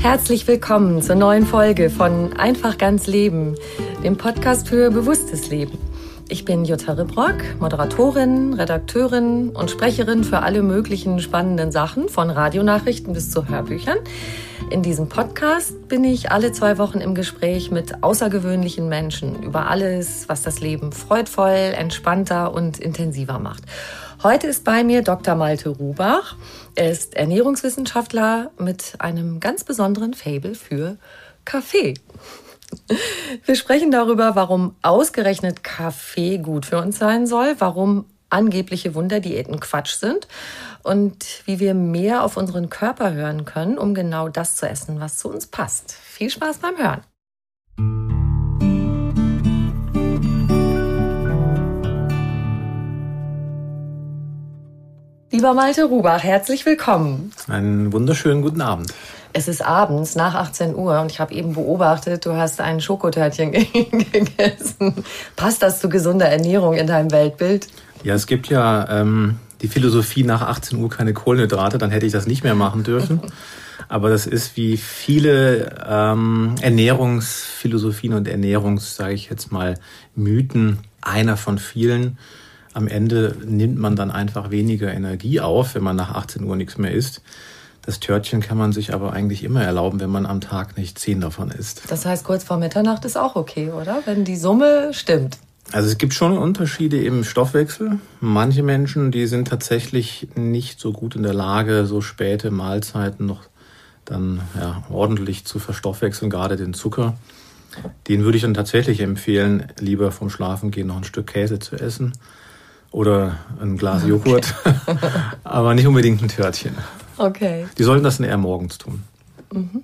Herzlich willkommen zur neuen Folge von Einfach ganz Leben, dem Podcast für bewusstes Leben. Ich bin Jutta Ribrock, Moderatorin, Redakteurin und Sprecherin für alle möglichen spannenden Sachen, von Radionachrichten bis zu Hörbüchern. In diesem Podcast bin ich alle zwei Wochen im Gespräch mit außergewöhnlichen Menschen über alles, was das Leben freudvoll, entspannter und intensiver macht. Heute ist bei mir Dr. Malte Rubach. Er ist Ernährungswissenschaftler mit einem ganz besonderen Fable für Kaffee. Wir sprechen darüber, warum ausgerechnet Kaffee gut für uns sein soll, warum angebliche Wunderdiäten Quatsch sind und wie wir mehr auf unseren Körper hören können, um genau das zu essen, was zu uns passt. Viel Spaß beim Hören. Lieber Malte Rubach, herzlich willkommen. Einen wunderschönen guten Abend. Es ist abends nach 18 Uhr und ich habe eben beobachtet, du hast ein Schokotörtchen gegessen. Passt das zu gesunder Ernährung in deinem Weltbild? Ja, es gibt ja ähm, die Philosophie nach 18 Uhr keine Kohlenhydrate, dann hätte ich das nicht mehr machen dürfen. Aber das ist wie viele ähm, Ernährungsphilosophien und Ernährungs, sage ich jetzt mal, Mythen, einer von vielen am Ende nimmt man dann einfach weniger Energie auf, wenn man nach 18 Uhr nichts mehr isst. Das Törtchen kann man sich aber eigentlich immer erlauben, wenn man am Tag nicht zehn davon isst. Das heißt, kurz vor Mitternacht ist auch okay, oder? Wenn die Summe stimmt. Also es gibt schon Unterschiede im Stoffwechsel. Manche Menschen, die sind tatsächlich nicht so gut in der Lage, so späte Mahlzeiten noch dann ja, ordentlich zu verstoffwechseln, gerade den Zucker. Den würde ich dann tatsächlich empfehlen, lieber vom Schlafengehen noch ein Stück Käse zu essen oder ein Glas Joghurt, okay. aber nicht unbedingt ein Törtchen. Okay. Die sollten das dann eher morgens tun. Mhm.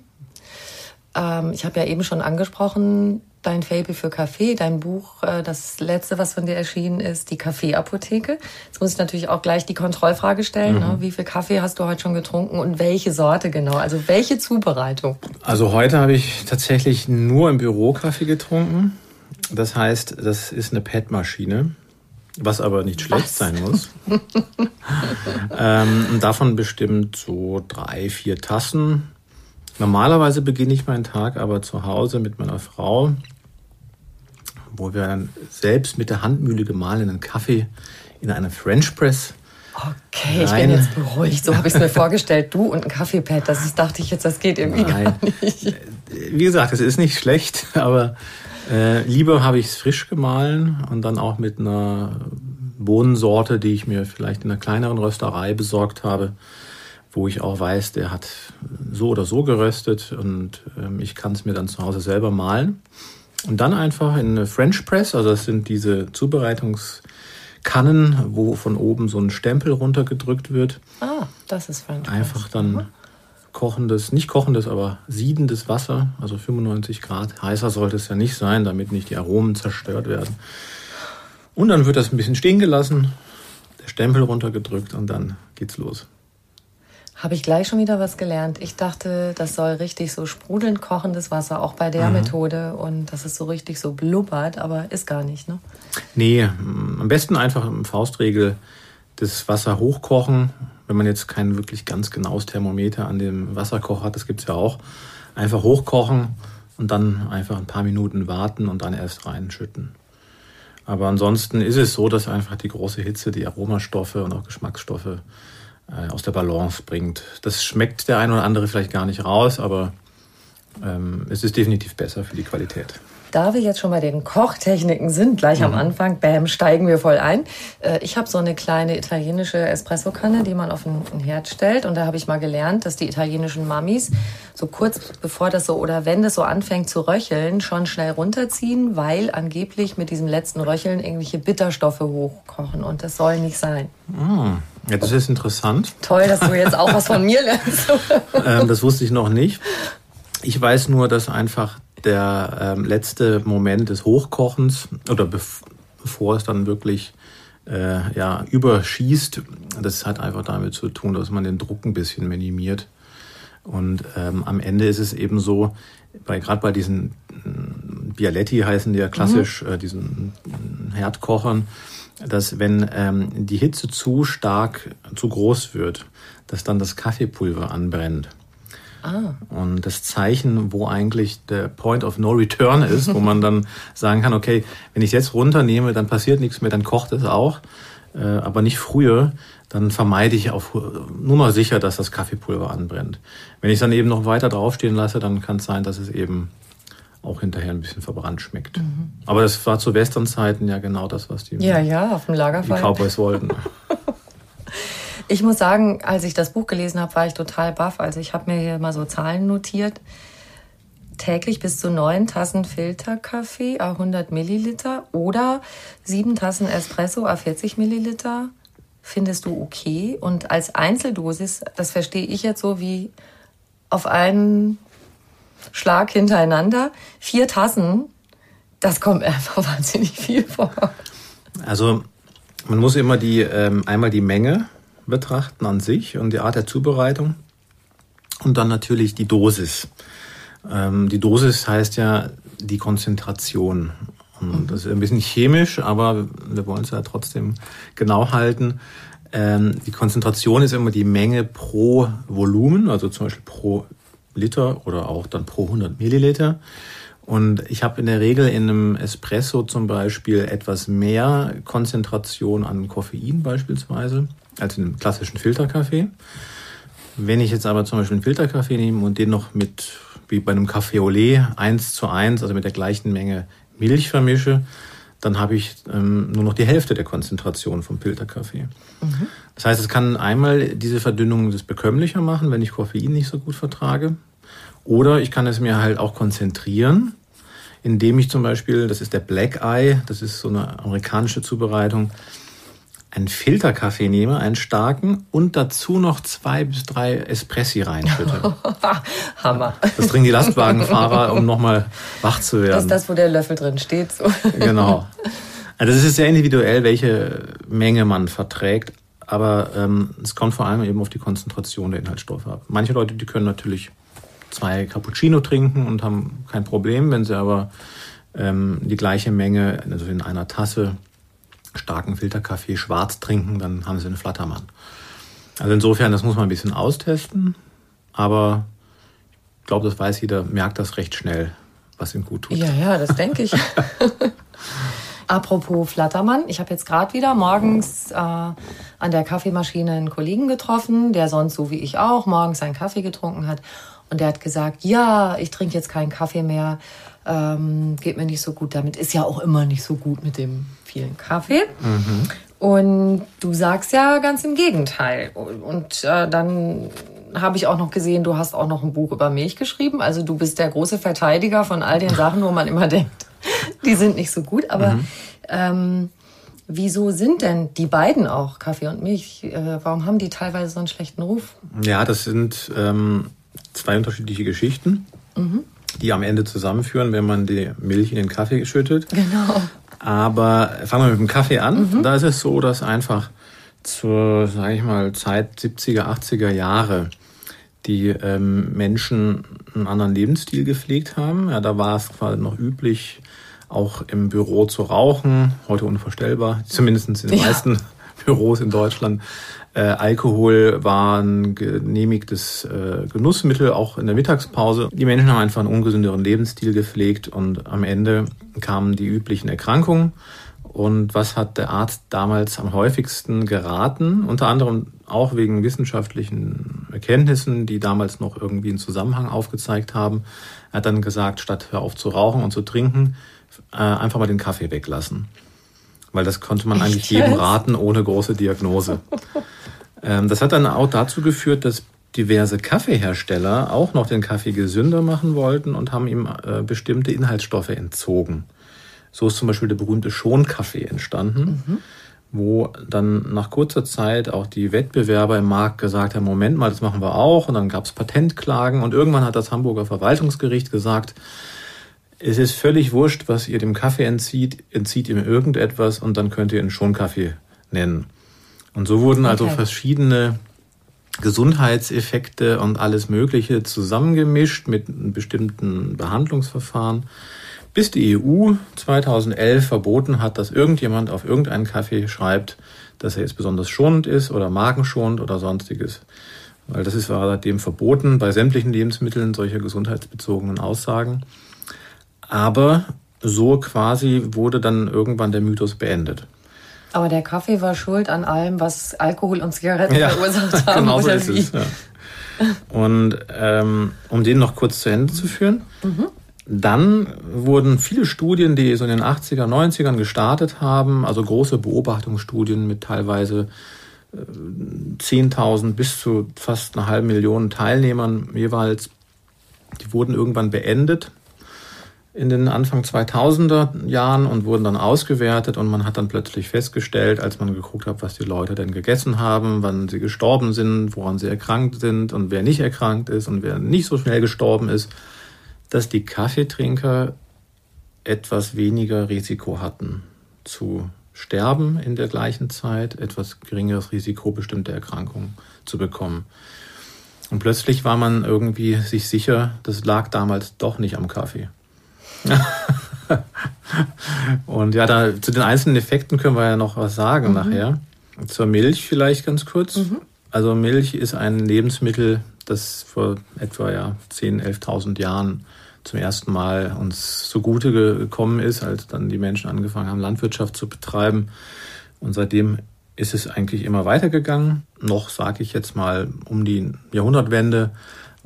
Ähm, ich habe ja eben schon angesprochen, dein Fable für Kaffee, dein Buch, äh, das letzte, was von dir erschienen ist, die Kaffeeapotheke. Jetzt muss ich natürlich auch gleich die Kontrollfrage stellen. Mhm. Ne? Wie viel Kaffee hast du heute schon getrunken und welche Sorte genau? Also welche Zubereitung? Also heute habe ich tatsächlich nur im Büro Kaffee getrunken. Das heißt, das ist eine PET-Maschine. Was aber nicht schlecht Was? sein muss. ähm, davon bestimmt so drei, vier Tassen. Normalerweise beginne ich meinen Tag aber zu Hause mit meiner Frau, wo wir dann selbst mit der Handmühle gemahlenen Kaffee in einer French Press Okay, ich bin jetzt beruhigt. So habe ich es mir vorgestellt. Du und ein Kaffeepad. Das dachte ich jetzt, das geht irgendwie Nein. gar nicht. Wie gesagt, es ist nicht schlecht, aber äh, lieber habe ich es frisch gemahlen und dann auch mit einer Bohnensorte, die ich mir vielleicht in einer kleineren Rösterei besorgt habe, wo ich auch weiß, der hat so oder so geröstet und ähm, ich kann es mir dann zu Hause selber mahlen. Und dann einfach in eine French Press, also das sind diese Zubereitungskannen, wo von oben so ein Stempel runtergedrückt wird. Ah, das ist French Press. Einfach dann kochendes, nicht kochendes, aber siedendes Wasser, also 95 Grad. Heißer sollte es ja nicht sein, damit nicht die Aromen zerstört werden. Und dann wird das ein bisschen stehen gelassen, der Stempel runtergedrückt und dann geht's los. Habe ich gleich schon wieder was gelernt. Ich dachte, das soll richtig so sprudelnd kochendes Wasser, auch bei der mhm. Methode. Und dass es so richtig so blubbert, aber ist gar nicht, ne? Nee, am besten einfach im Faustregel das Wasser hochkochen. Wenn man jetzt kein wirklich ganz genaues Thermometer an dem Wasserkocher hat, das gibt's ja auch. Einfach hochkochen und dann einfach ein paar Minuten warten und dann erst reinschütten. Aber ansonsten ist es so, dass einfach die große Hitze die Aromastoffe und auch Geschmacksstoffe äh, aus der Balance bringt. Das schmeckt der ein oder andere vielleicht gar nicht raus, aber ähm, es ist definitiv besser für die Qualität. Da wir jetzt schon bei den Kochtechniken sind, gleich mhm. am Anfang, bam, steigen wir voll ein. Äh, ich habe so eine kleine italienische Espressokanne, die man auf den, Herd stellt. Und da habe ich mal gelernt, dass die italienischen Mamis so kurz bevor das so oder wenn das so anfängt zu röcheln, schon schnell runterziehen, weil angeblich mit diesem letzten Röcheln irgendwelche Bitterstoffe hochkochen. Und das soll nicht sein. Mhm. Ja, das ist interessant. Toll, dass du jetzt auch was von mir lernst. ähm, das wusste ich noch nicht. Ich weiß nur, dass einfach der ähm, letzte Moment des Hochkochens oder bev bevor es dann wirklich äh, ja, überschießt, das hat einfach damit zu tun, dass man den Druck ein bisschen minimiert. Und ähm, am Ende ist es eben so, bei, gerade bei diesen äh, Bialetti heißen die ja klassisch, mhm. äh, diesen Herdkochern, dass wenn ähm, die Hitze zu stark, zu groß wird, dass dann das Kaffeepulver anbrennt. Ah. Und das Zeichen, wo eigentlich der Point of No Return ist, wo man dann sagen kann, okay, wenn ich es jetzt runternehme, dann passiert nichts mehr, dann kocht es auch, äh, aber nicht früher, dann vermeide ich auf Nummer sicher, dass das Kaffeepulver anbrennt. Wenn ich es dann eben noch weiter draufstehen lasse, dann kann es sein, dass es eben auch hinterher ein bisschen verbrannt schmeckt. Mhm. Aber das war zu Westernzeiten ja genau das, was die, ja, ja, auf dem Lagerfeuer. die Cowboys wollten. Ich muss sagen, als ich das Buch gelesen habe, war ich total baff. Also ich habe mir hier mal so Zahlen notiert. Täglich bis zu neun Tassen Filterkaffee, 100 Milliliter oder sieben Tassen Espresso, 40 Milliliter findest du okay. Und als Einzeldosis, das verstehe ich jetzt so wie auf einen Schlag hintereinander, vier Tassen, das kommt einfach wahnsinnig viel vor. Also man muss immer die ähm, einmal die Menge betrachten an sich und die Art der Zubereitung und dann natürlich die Dosis. Ähm, die Dosis heißt ja die Konzentration. Und mhm. das ist ein bisschen chemisch, aber wir wollen es ja trotzdem genau halten. Ähm, die Konzentration ist immer die Menge pro Volumen, also zum Beispiel pro Liter oder auch dann pro 100 Milliliter. Und ich habe in der Regel in einem Espresso zum Beispiel etwas mehr Konzentration an Koffein beispielsweise als in einem klassischen Filterkaffee. Wenn ich jetzt aber zum Beispiel einen Filterkaffee nehme und den noch mit, wie bei einem Café au lait, eins zu eins, also mit der gleichen Menge Milch vermische, dann habe ich ähm, nur noch die Hälfte der Konzentration vom Filterkaffee. Mhm. Das heißt, es kann einmal diese Verdünnung das bekömmlicher machen, wenn ich Koffein nicht so gut vertrage. Oder ich kann es mir halt auch konzentrieren, indem ich zum Beispiel, das ist der Black Eye, das ist so eine amerikanische Zubereitung, einen Filterkaffee nehme, einen starken und dazu noch zwei bis drei Espressi reinschütte. Hammer. Das trinken die Lastwagenfahrer, um nochmal wach zu werden. Das ist das, wo der Löffel drin steht. So. Genau. Also es ist sehr individuell, welche Menge man verträgt, aber ähm, es kommt vor allem eben auf die Konzentration der Inhaltsstoffe ab. Manche Leute, die können natürlich zwei Cappuccino trinken und haben kein Problem, wenn sie aber ähm, die gleiche Menge, also in einer Tasse starken Filterkaffee schwarz trinken, dann haben sie einen Flattermann. Also insofern, das muss man ein bisschen austesten, aber ich glaube, das weiß jeder, merkt das recht schnell, was ihm gut tut. Ja, ja, das denke ich. Apropos Flattermann, ich habe jetzt gerade wieder morgens äh, an der Kaffeemaschine einen Kollegen getroffen, der sonst so wie ich auch morgens seinen Kaffee getrunken hat. Und der hat gesagt, ja, ich trinke jetzt keinen Kaffee mehr, ähm, geht mir nicht so gut damit. Ist ja auch immer nicht so gut mit dem vielen Kaffee. Mhm. Und du sagst ja ganz im Gegenteil. Und äh, dann habe ich auch noch gesehen, du hast auch noch ein Buch über Milch geschrieben. Also du bist der große Verteidiger von all den Sachen, wo man immer denkt, die sind nicht so gut. Aber mhm. ähm, wieso sind denn die beiden auch, Kaffee und Milch, äh, warum haben die teilweise so einen schlechten Ruf? Ja, das sind ähm, zwei unterschiedliche Geschichten. Mhm die am Ende zusammenführen, wenn man die Milch in den Kaffee schüttet. Genau. Aber fangen wir mit dem Kaffee an. Mhm. Da ist es so, dass einfach zur, sage ich mal, Zeit 70er, 80er Jahre die ähm, Menschen einen anderen Lebensstil gepflegt haben. Ja, da war es quasi noch üblich, auch im Büro zu rauchen. Heute unvorstellbar, zumindest in den ja. meisten Büros in Deutschland. Äh, Alkohol war ein genehmigtes äh, Genussmittel, auch in der Mittagspause. Die Menschen haben einfach einen ungesünderen Lebensstil gepflegt und am Ende kamen die üblichen Erkrankungen. Und was hat der Arzt damals am häufigsten geraten? Unter anderem auch wegen wissenschaftlichen Erkenntnissen, die damals noch irgendwie einen Zusammenhang aufgezeigt haben. Er hat dann gesagt, statt hör auf zu rauchen und zu trinken, äh, einfach mal den Kaffee weglassen. Weil das konnte man Echt eigentlich jedem raten, ohne große Diagnose. ähm, das hat dann auch dazu geführt, dass diverse Kaffeehersteller auch noch den Kaffee gesünder machen wollten und haben ihm äh, bestimmte Inhaltsstoffe entzogen. So ist zum Beispiel der berühmte Schonkaffee entstanden, mhm. wo dann nach kurzer Zeit auch die Wettbewerber im Markt gesagt haben, Moment mal, das machen wir auch. Und dann gab es Patentklagen und irgendwann hat das Hamburger Verwaltungsgericht gesagt, es ist völlig wurscht, was ihr dem Kaffee entzieht, entzieht ihm irgendetwas und dann könnt ihr ihn Schonkaffee nennen. Und so wurden also okay. verschiedene Gesundheitseffekte und alles Mögliche zusammengemischt mit bestimmten Behandlungsverfahren bis die EU 2011 verboten hat, dass irgendjemand auf irgendeinen Kaffee schreibt, dass er jetzt besonders schonend ist oder magenschonend oder sonstiges. Weil das ist seitdem verboten bei sämtlichen Lebensmitteln solche gesundheitsbezogenen Aussagen. Aber so quasi wurde dann irgendwann der Mythos beendet. Aber der Kaffee war schuld an allem, was Alkohol und Zigaretten ja, verursacht haben. Genau so ist wie? es. Ja. Und ähm, um den noch kurz zu Ende zu führen, mhm. Dann wurden viele Studien, die so in den 80er, 90ern gestartet haben, also große Beobachtungsstudien mit teilweise 10.000 äh, bis zu fast eine halbe Million Teilnehmern jeweils, die wurden irgendwann beendet in den Anfang 2000er Jahren und wurden dann ausgewertet und man hat dann plötzlich festgestellt, als man geguckt hat, was die Leute denn gegessen haben, wann sie gestorben sind, woran sie erkrankt sind und wer nicht erkrankt ist und wer nicht so schnell gestorben ist, dass die Kaffeetrinker etwas weniger Risiko hatten zu sterben in der gleichen Zeit, etwas geringeres Risiko, bestimmte Erkrankungen zu bekommen. Und plötzlich war man irgendwie sich sicher, das lag damals doch nicht am Kaffee. und ja, da, zu den einzelnen Effekten können wir ja noch was sagen mhm. nachher. Zur Milch vielleicht ganz kurz. Mhm. Also Milch ist ein Lebensmittel, das vor etwa ja, 10.000, 11.000 Jahren zum ersten Mal uns zugute gekommen ist, als dann die Menschen angefangen haben, Landwirtschaft zu betreiben. Und seitdem ist es eigentlich immer weitergegangen. Noch, sage ich jetzt mal, um die Jahrhundertwende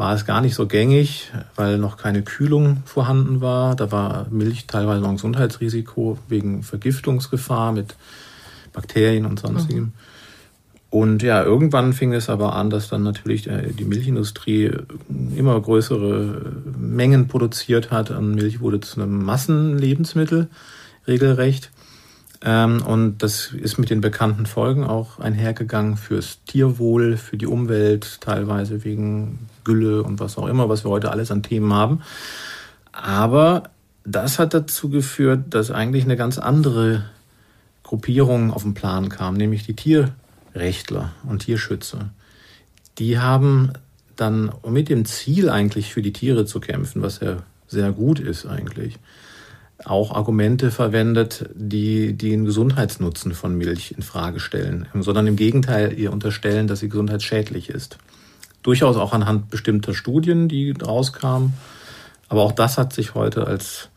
war es gar nicht so gängig, weil noch keine Kühlung vorhanden war. Da war Milch teilweise noch ein Gesundheitsrisiko wegen Vergiftungsgefahr mit Bakterien und sonstigem. Mhm. Und ja, irgendwann fing es aber an, dass dann natürlich die Milchindustrie immer größere Mengen produziert hat. Und Milch wurde zu einem Massenlebensmittel regelrecht. Ähm, und das ist mit den bekannten Folgen auch einhergegangen fürs Tierwohl, für die Umwelt, teilweise wegen Gülle und was auch immer, was wir heute alles an Themen haben. Aber das hat dazu geführt, dass eigentlich eine ganz andere Gruppierung auf den Plan kam, nämlich die Tier Rechtler und Tierschützer, die haben dann mit dem Ziel eigentlich für die Tiere zu kämpfen, was ja sehr gut ist eigentlich, auch Argumente verwendet, die, den Gesundheitsnutzen von Milch in Frage stellen, sondern im Gegenteil ihr unterstellen, dass sie gesundheitsschädlich ist. Durchaus auch anhand bestimmter Studien, die rauskamen. Aber auch das hat sich heute als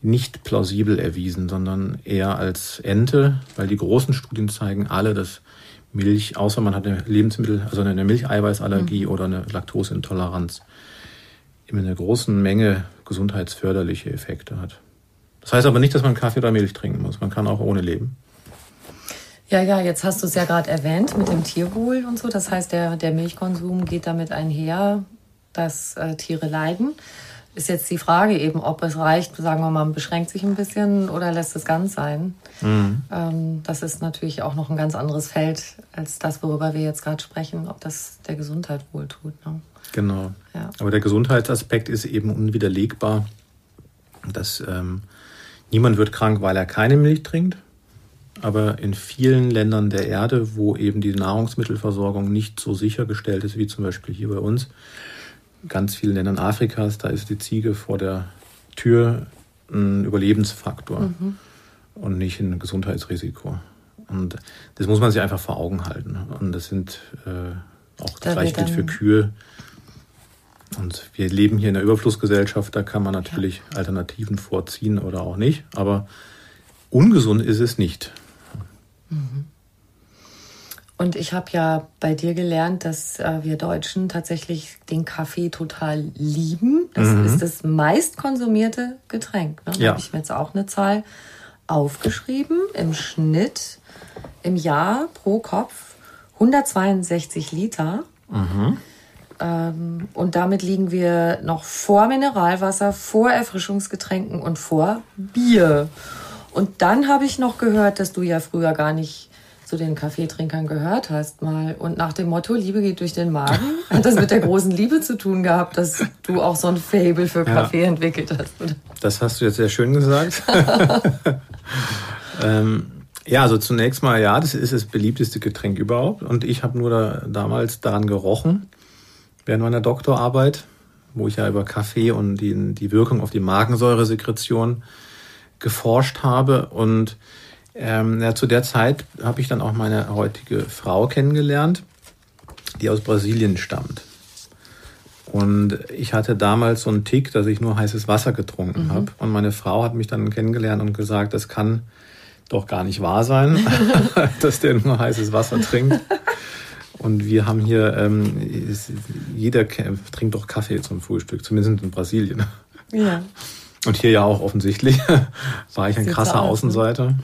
nicht plausibel erwiesen, sondern eher als Ente, weil die großen Studien zeigen alle, dass Milch, außer man hat eine Lebensmittel, also eine Milcheiweißallergie mhm. oder eine Laktoseintoleranz, in einer großen Menge gesundheitsförderliche Effekte hat. Das heißt aber nicht, dass man Kaffee oder Milch trinken muss. Man kann auch ohne leben. Ja, ja, jetzt hast du es ja gerade erwähnt mit dem Tierwohl und so. Das heißt, der, der Milchkonsum geht damit einher, dass äh, Tiere leiden ist jetzt die Frage eben, ob es reicht, sagen wir mal, man beschränkt sich ein bisschen oder lässt es ganz sein. Mhm. Ähm, das ist natürlich auch noch ein ganz anderes Feld als das, worüber wir jetzt gerade sprechen, ob das der Gesundheit wohltut. Ne? Genau. Ja. Aber der Gesundheitsaspekt ist eben unwiderlegbar, dass ähm, niemand wird krank, weil er keine Milch trinkt. aber in vielen Ländern der Erde, wo eben die Nahrungsmittelversorgung nicht so sichergestellt ist wie zum Beispiel hier bei uns, ganz vielen Ländern Afrikas, da ist die Ziege vor der Tür ein Überlebensfaktor mhm. und nicht ein Gesundheitsrisiko. Und das muss man sich einfach vor Augen halten. Und das sind äh, auch das gleiche gilt für Kühe. Und wir leben hier in einer Überflussgesellschaft, da kann man natürlich ja. Alternativen vorziehen oder auch nicht. Aber ungesund ist es nicht. Mhm. Und ich habe ja bei dir gelernt, dass äh, wir Deutschen tatsächlich den Kaffee total lieben. Das mhm. ist das meist konsumierte Getränk. Ne? Da ja. habe ich mir jetzt auch eine Zahl aufgeschrieben. Im Schnitt im Jahr pro Kopf 162 Liter. Mhm. Ähm, und damit liegen wir noch vor Mineralwasser, vor Erfrischungsgetränken und vor Bier. Und dann habe ich noch gehört, dass du ja früher gar nicht zu den Kaffeetrinkern gehört hast mal. Und nach dem Motto, Liebe geht durch den Magen, hat das mit der großen Liebe zu tun gehabt, dass du auch so ein Fable für Kaffee ja. entwickelt hast. Oder? Das hast du jetzt sehr schön gesagt. ähm, ja, also zunächst mal, ja, das ist das beliebteste Getränk überhaupt. Und ich habe nur da, damals daran gerochen, während meiner Doktorarbeit, wo ich ja über Kaffee und die, die Wirkung auf die Magensäuresekretion geforscht habe. Und ähm, ja, zu der Zeit habe ich dann auch meine heutige Frau kennengelernt, die aus Brasilien stammt. Und ich hatte damals so einen Tick, dass ich nur heißes Wasser getrunken mhm. habe. Und meine Frau hat mich dann kennengelernt und gesagt, das kann doch gar nicht wahr sein, dass der nur heißes Wasser trinkt. Und wir haben hier, ähm, jeder trinkt doch Kaffee zum Frühstück, zumindest in Brasilien. Ja. Und hier ja auch offensichtlich war ich ein Sieht's krasser aus, ne? Außenseiter.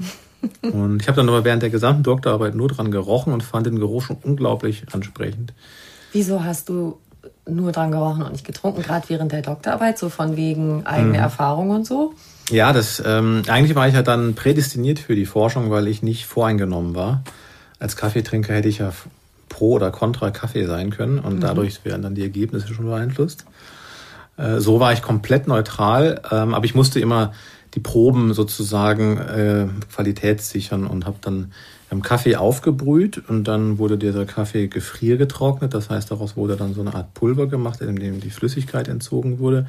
Und ich habe dann aber während der gesamten Doktorarbeit nur dran gerochen und fand den Geruch schon unglaublich ansprechend. Wieso hast du nur dran gerochen und nicht getrunken, gerade während der Doktorarbeit, so von wegen eigene mhm. Erfahrung und so? Ja, das ähm, eigentlich war ich ja dann prädestiniert für die Forschung, weil ich nicht voreingenommen war. Als Kaffeetrinker hätte ich ja pro oder contra Kaffee sein können und mhm. dadurch werden dann die Ergebnisse schon beeinflusst. Äh, so war ich komplett neutral, ähm, aber ich musste immer die Proben sozusagen äh, qualitätssichern und habe dann Kaffee aufgebrüht und dann wurde dieser Kaffee gefriergetrocknet. Das heißt, daraus wurde dann so eine Art Pulver gemacht, in dem die Flüssigkeit entzogen wurde.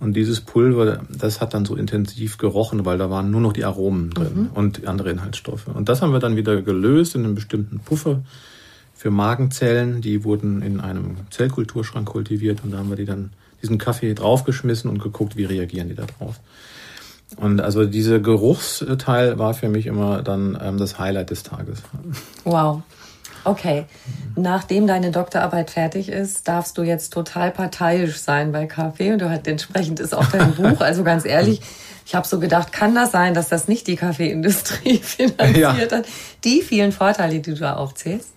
Und dieses Pulver, das hat dann so intensiv gerochen, weil da waren nur noch die Aromen drin mhm. und andere Inhaltsstoffe. Und das haben wir dann wieder gelöst in einem bestimmten Puffer für Magenzellen. Die wurden in einem Zellkulturschrank kultiviert und da haben wir die dann diesen Kaffee draufgeschmissen und geguckt, wie reagieren die da drauf. Und also dieser Geruchsteil war für mich immer dann ähm, das Highlight des Tages. Wow. Okay. Nachdem deine Doktorarbeit fertig ist, darfst du jetzt total parteiisch sein bei Kaffee und du hast entsprechend ist auch dein Buch. Also ganz ehrlich, ich habe so gedacht, kann das sein, dass das nicht die Kaffeeindustrie finanziert ja. hat? Die vielen Vorteile, die du da aufzählst.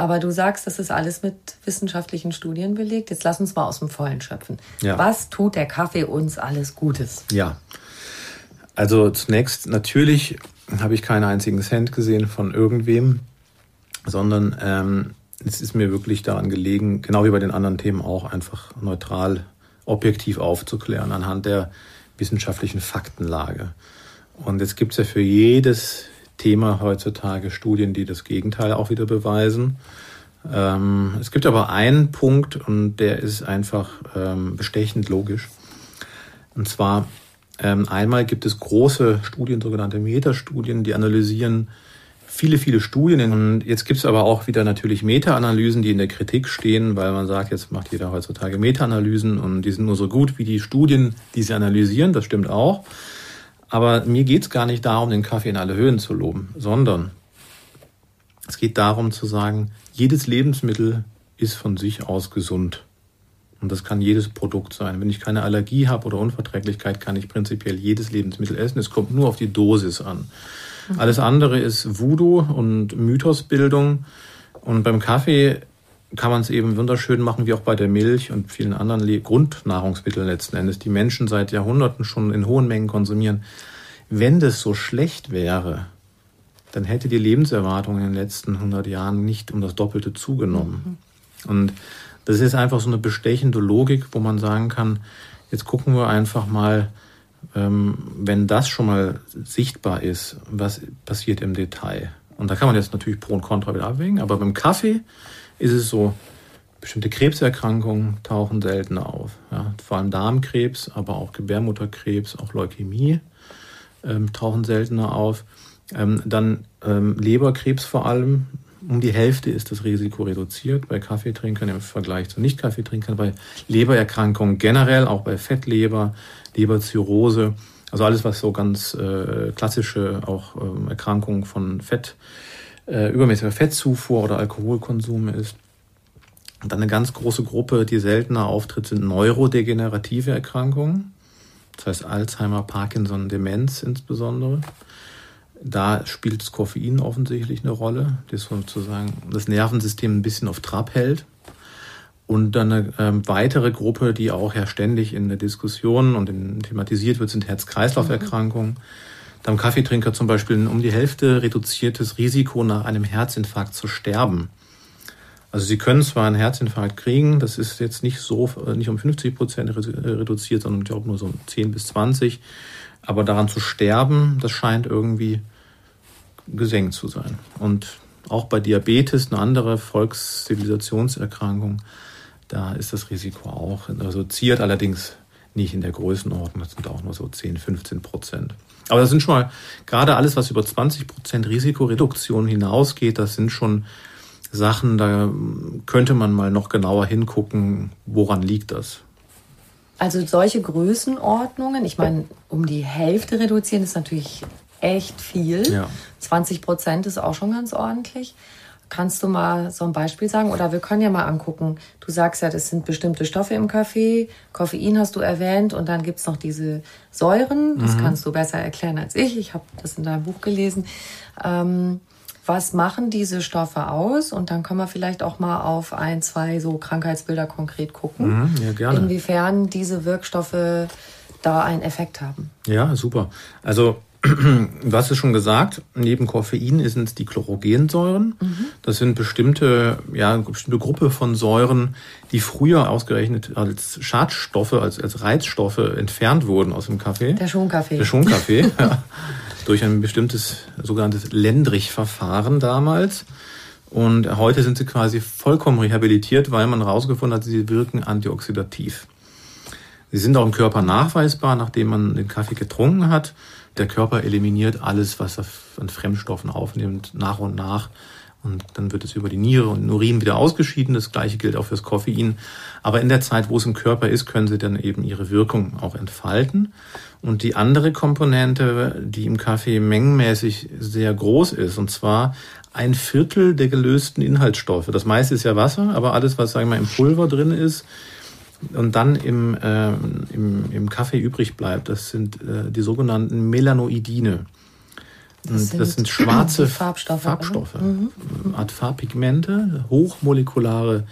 Aber du sagst, das ist alles mit wissenschaftlichen Studien belegt. Jetzt lass uns mal aus dem Vollen schöpfen. Ja. Was tut der Kaffee uns alles Gutes? Ja. Also zunächst natürlich habe ich keinen einzigen Cent gesehen von irgendwem, sondern ähm, es ist mir wirklich daran gelegen, genau wie bei den anderen Themen auch einfach neutral, objektiv aufzuklären anhand der wissenschaftlichen Faktenlage. Und jetzt gibt es ja für jedes Thema heutzutage Studien, die das Gegenteil auch wieder beweisen. Ähm, es gibt aber einen Punkt und der ist einfach ähm, bestechend logisch. Und zwar ähm, einmal gibt es große Studien, sogenannte Metastudien, die analysieren viele, viele Studien. Und jetzt gibt es aber auch wieder natürlich Meta-Analysen, die in der Kritik stehen, weil man sagt, jetzt macht jeder heutzutage Meta-Analysen und die sind nur so gut wie die Studien, die sie analysieren. Das stimmt auch. Aber mir geht es gar nicht darum, den Kaffee in alle Höhen zu loben, sondern es geht darum zu sagen, jedes Lebensmittel ist von sich aus gesund. Und das kann jedes Produkt sein. Wenn ich keine Allergie habe oder Unverträglichkeit, kann ich prinzipiell jedes Lebensmittel essen. Es kommt nur auf die Dosis an. Mhm. Alles andere ist Voodoo und Mythosbildung. Und beim Kaffee kann man es eben wunderschön machen, wie auch bei der Milch und vielen anderen Grundnahrungsmitteln letzten Endes, die Menschen seit Jahrhunderten schon in hohen Mengen konsumieren. Wenn das so schlecht wäre, dann hätte die Lebenserwartung in den letzten 100 Jahren nicht um das Doppelte zugenommen. Mhm. Und das ist einfach so eine bestechende Logik, wo man sagen kann, jetzt gucken wir einfach mal, ähm, wenn das schon mal sichtbar ist, was passiert im Detail. Und da kann man jetzt natürlich Pro und Contra wieder abwägen, aber beim Kaffee ist es so, bestimmte Krebserkrankungen tauchen seltener auf. Ja, vor allem Darmkrebs, aber auch Gebärmutterkrebs, auch Leukämie ähm, tauchen seltener auf. Ähm, dann ähm, Leberkrebs vor allem. Um die Hälfte ist das Risiko reduziert bei Kaffeetrinkern im Vergleich zu Nicht-Kaffeetrinkern. Bei Lebererkrankungen generell, auch bei Fettleber, Leberzirrhose, also alles, was so ganz äh, klassische auch ähm, Erkrankungen von Fett, äh, übermäßiger Fettzufuhr oder Alkoholkonsum ist. Und dann eine ganz große Gruppe, die seltener auftritt, sind neurodegenerative Erkrankungen. Das heißt Alzheimer, Parkinson, Demenz insbesondere. Da spielt das Koffein offensichtlich eine Rolle, das sozusagen das Nervensystem ein bisschen auf Trab hält. Und dann eine ähm, weitere Gruppe, die auch ja ständig in der Diskussion und in, thematisiert wird, sind Herz-Kreislauf-Erkrankungen. Mhm. Da haben Kaffeetrinker zum Beispiel ein um die Hälfte reduziertes Risiko, nach einem Herzinfarkt zu sterben. Also sie können zwar einen Herzinfarkt kriegen, das ist jetzt nicht so, äh, nicht um 50 Prozent reduziert, sondern ich glaube nur so 10 bis 20. Aber daran zu sterben, das scheint irgendwie gesenkt zu sein. Und auch bei Diabetes, eine andere Volkszivilisationserkrankung, da ist das Risiko auch reduziert, allerdings nicht in der Größenordnung. Das sind auch nur so 10, 15 Prozent. Aber das sind schon mal, gerade alles, was über 20 Prozent Risikoreduktion hinausgeht, das sind schon Sachen, da könnte man mal noch genauer hingucken, woran liegt das. Also solche Größenordnungen, ich meine, um die Hälfte reduzieren ist natürlich echt viel. Ja. 20 Prozent ist auch schon ganz ordentlich. Kannst du mal so ein Beispiel sagen? Oder wir können ja mal angucken. Du sagst ja, das sind bestimmte Stoffe im Kaffee. Koffein hast du erwähnt. Und dann gibt's noch diese Säuren. Das mhm. kannst du besser erklären als ich. Ich habe das in deinem Buch gelesen. Ähm, was machen diese Stoffe aus? Und dann können wir vielleicht auch mal auf ein, zwei so Krankheitsbilder konkret gucken. Mhm, ja, gerne. Inwiefern diese Wirkstoffe da einen Effekt haben. Ja, super. Also du hast es schon gesagt, neben Koffein sind es die Chlorogensäuren. Mhm. Das sind bestimmte, ja, eine bestimmte Gruppe von Säuren, die früher ausgerechnet als Schadstoffe, als, als Reizstoffe entfernt wurden aus dem Kaffee. Der Schonkaffee. Der Schonkaffee, ja. Durch ein bestimmtes sogenanntes Lendrich-Verfahren damals. Und heute sind sie quasi vollkommen rehabilitiert, weil man herausgefunden hat, sie wirken antioxidativ. Sie sind auch im Körper nachweisbar, nachdem man den Kaffee getrunken hat. Der Körper eliminiert alles, was er an Fremdstoffen aufnimmt, nach und nach. Und dann wird es über die Niere und den Urin wieder ausgeschieden. Das gleiche gilt auch fürs Koffein. Aber in der Zeit, wo es im Körper ist, können sie dann eben ihre Wirkung auch entfalten. Und die andere Komponente, die im Kaffee mengenmäßig sehr groß ist, und zwar ein Viertel der gelösten Inhaltsstoffe. Das meiste ist ja Wasser, aber alles, was, sagen wir mal, im Pulver drin ist, und dann im, äh, im, im Kaffee übrig bleibt, das sind äh, die sogenannten Melanoidine. Das sind, das sind schwarze Farbstoffe, Farbstoffe mhm. Art Farbpigmente, hochmolekulare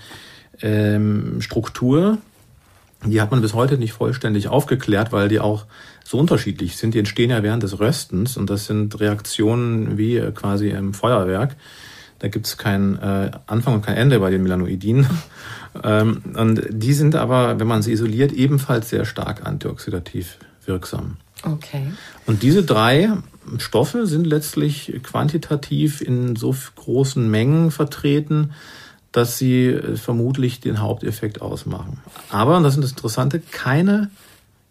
ähm, Struktur. Die hat man bis heute nicht vollständig aufgeklärt, weil die auch so unterschiedlich sind. Die entstehen ja während des Röstens und das sind Reaktionen wie äh, quasi im Feuerwerk. Da gibt es keinen äh, Anfang und kein Ende bei den Melanoidinen. ähm, und die sind aber, wenn man sie isoliert, ebenfalls sehr stark antioxidativ wirksam. Okay. Und diese drei Stoffe sind letztlich quantitativ in so großen Mengen vertreten, dass sie äh, vermutlich den Haupteffekt ausmachen. Aber, und das ist das Interessante, keine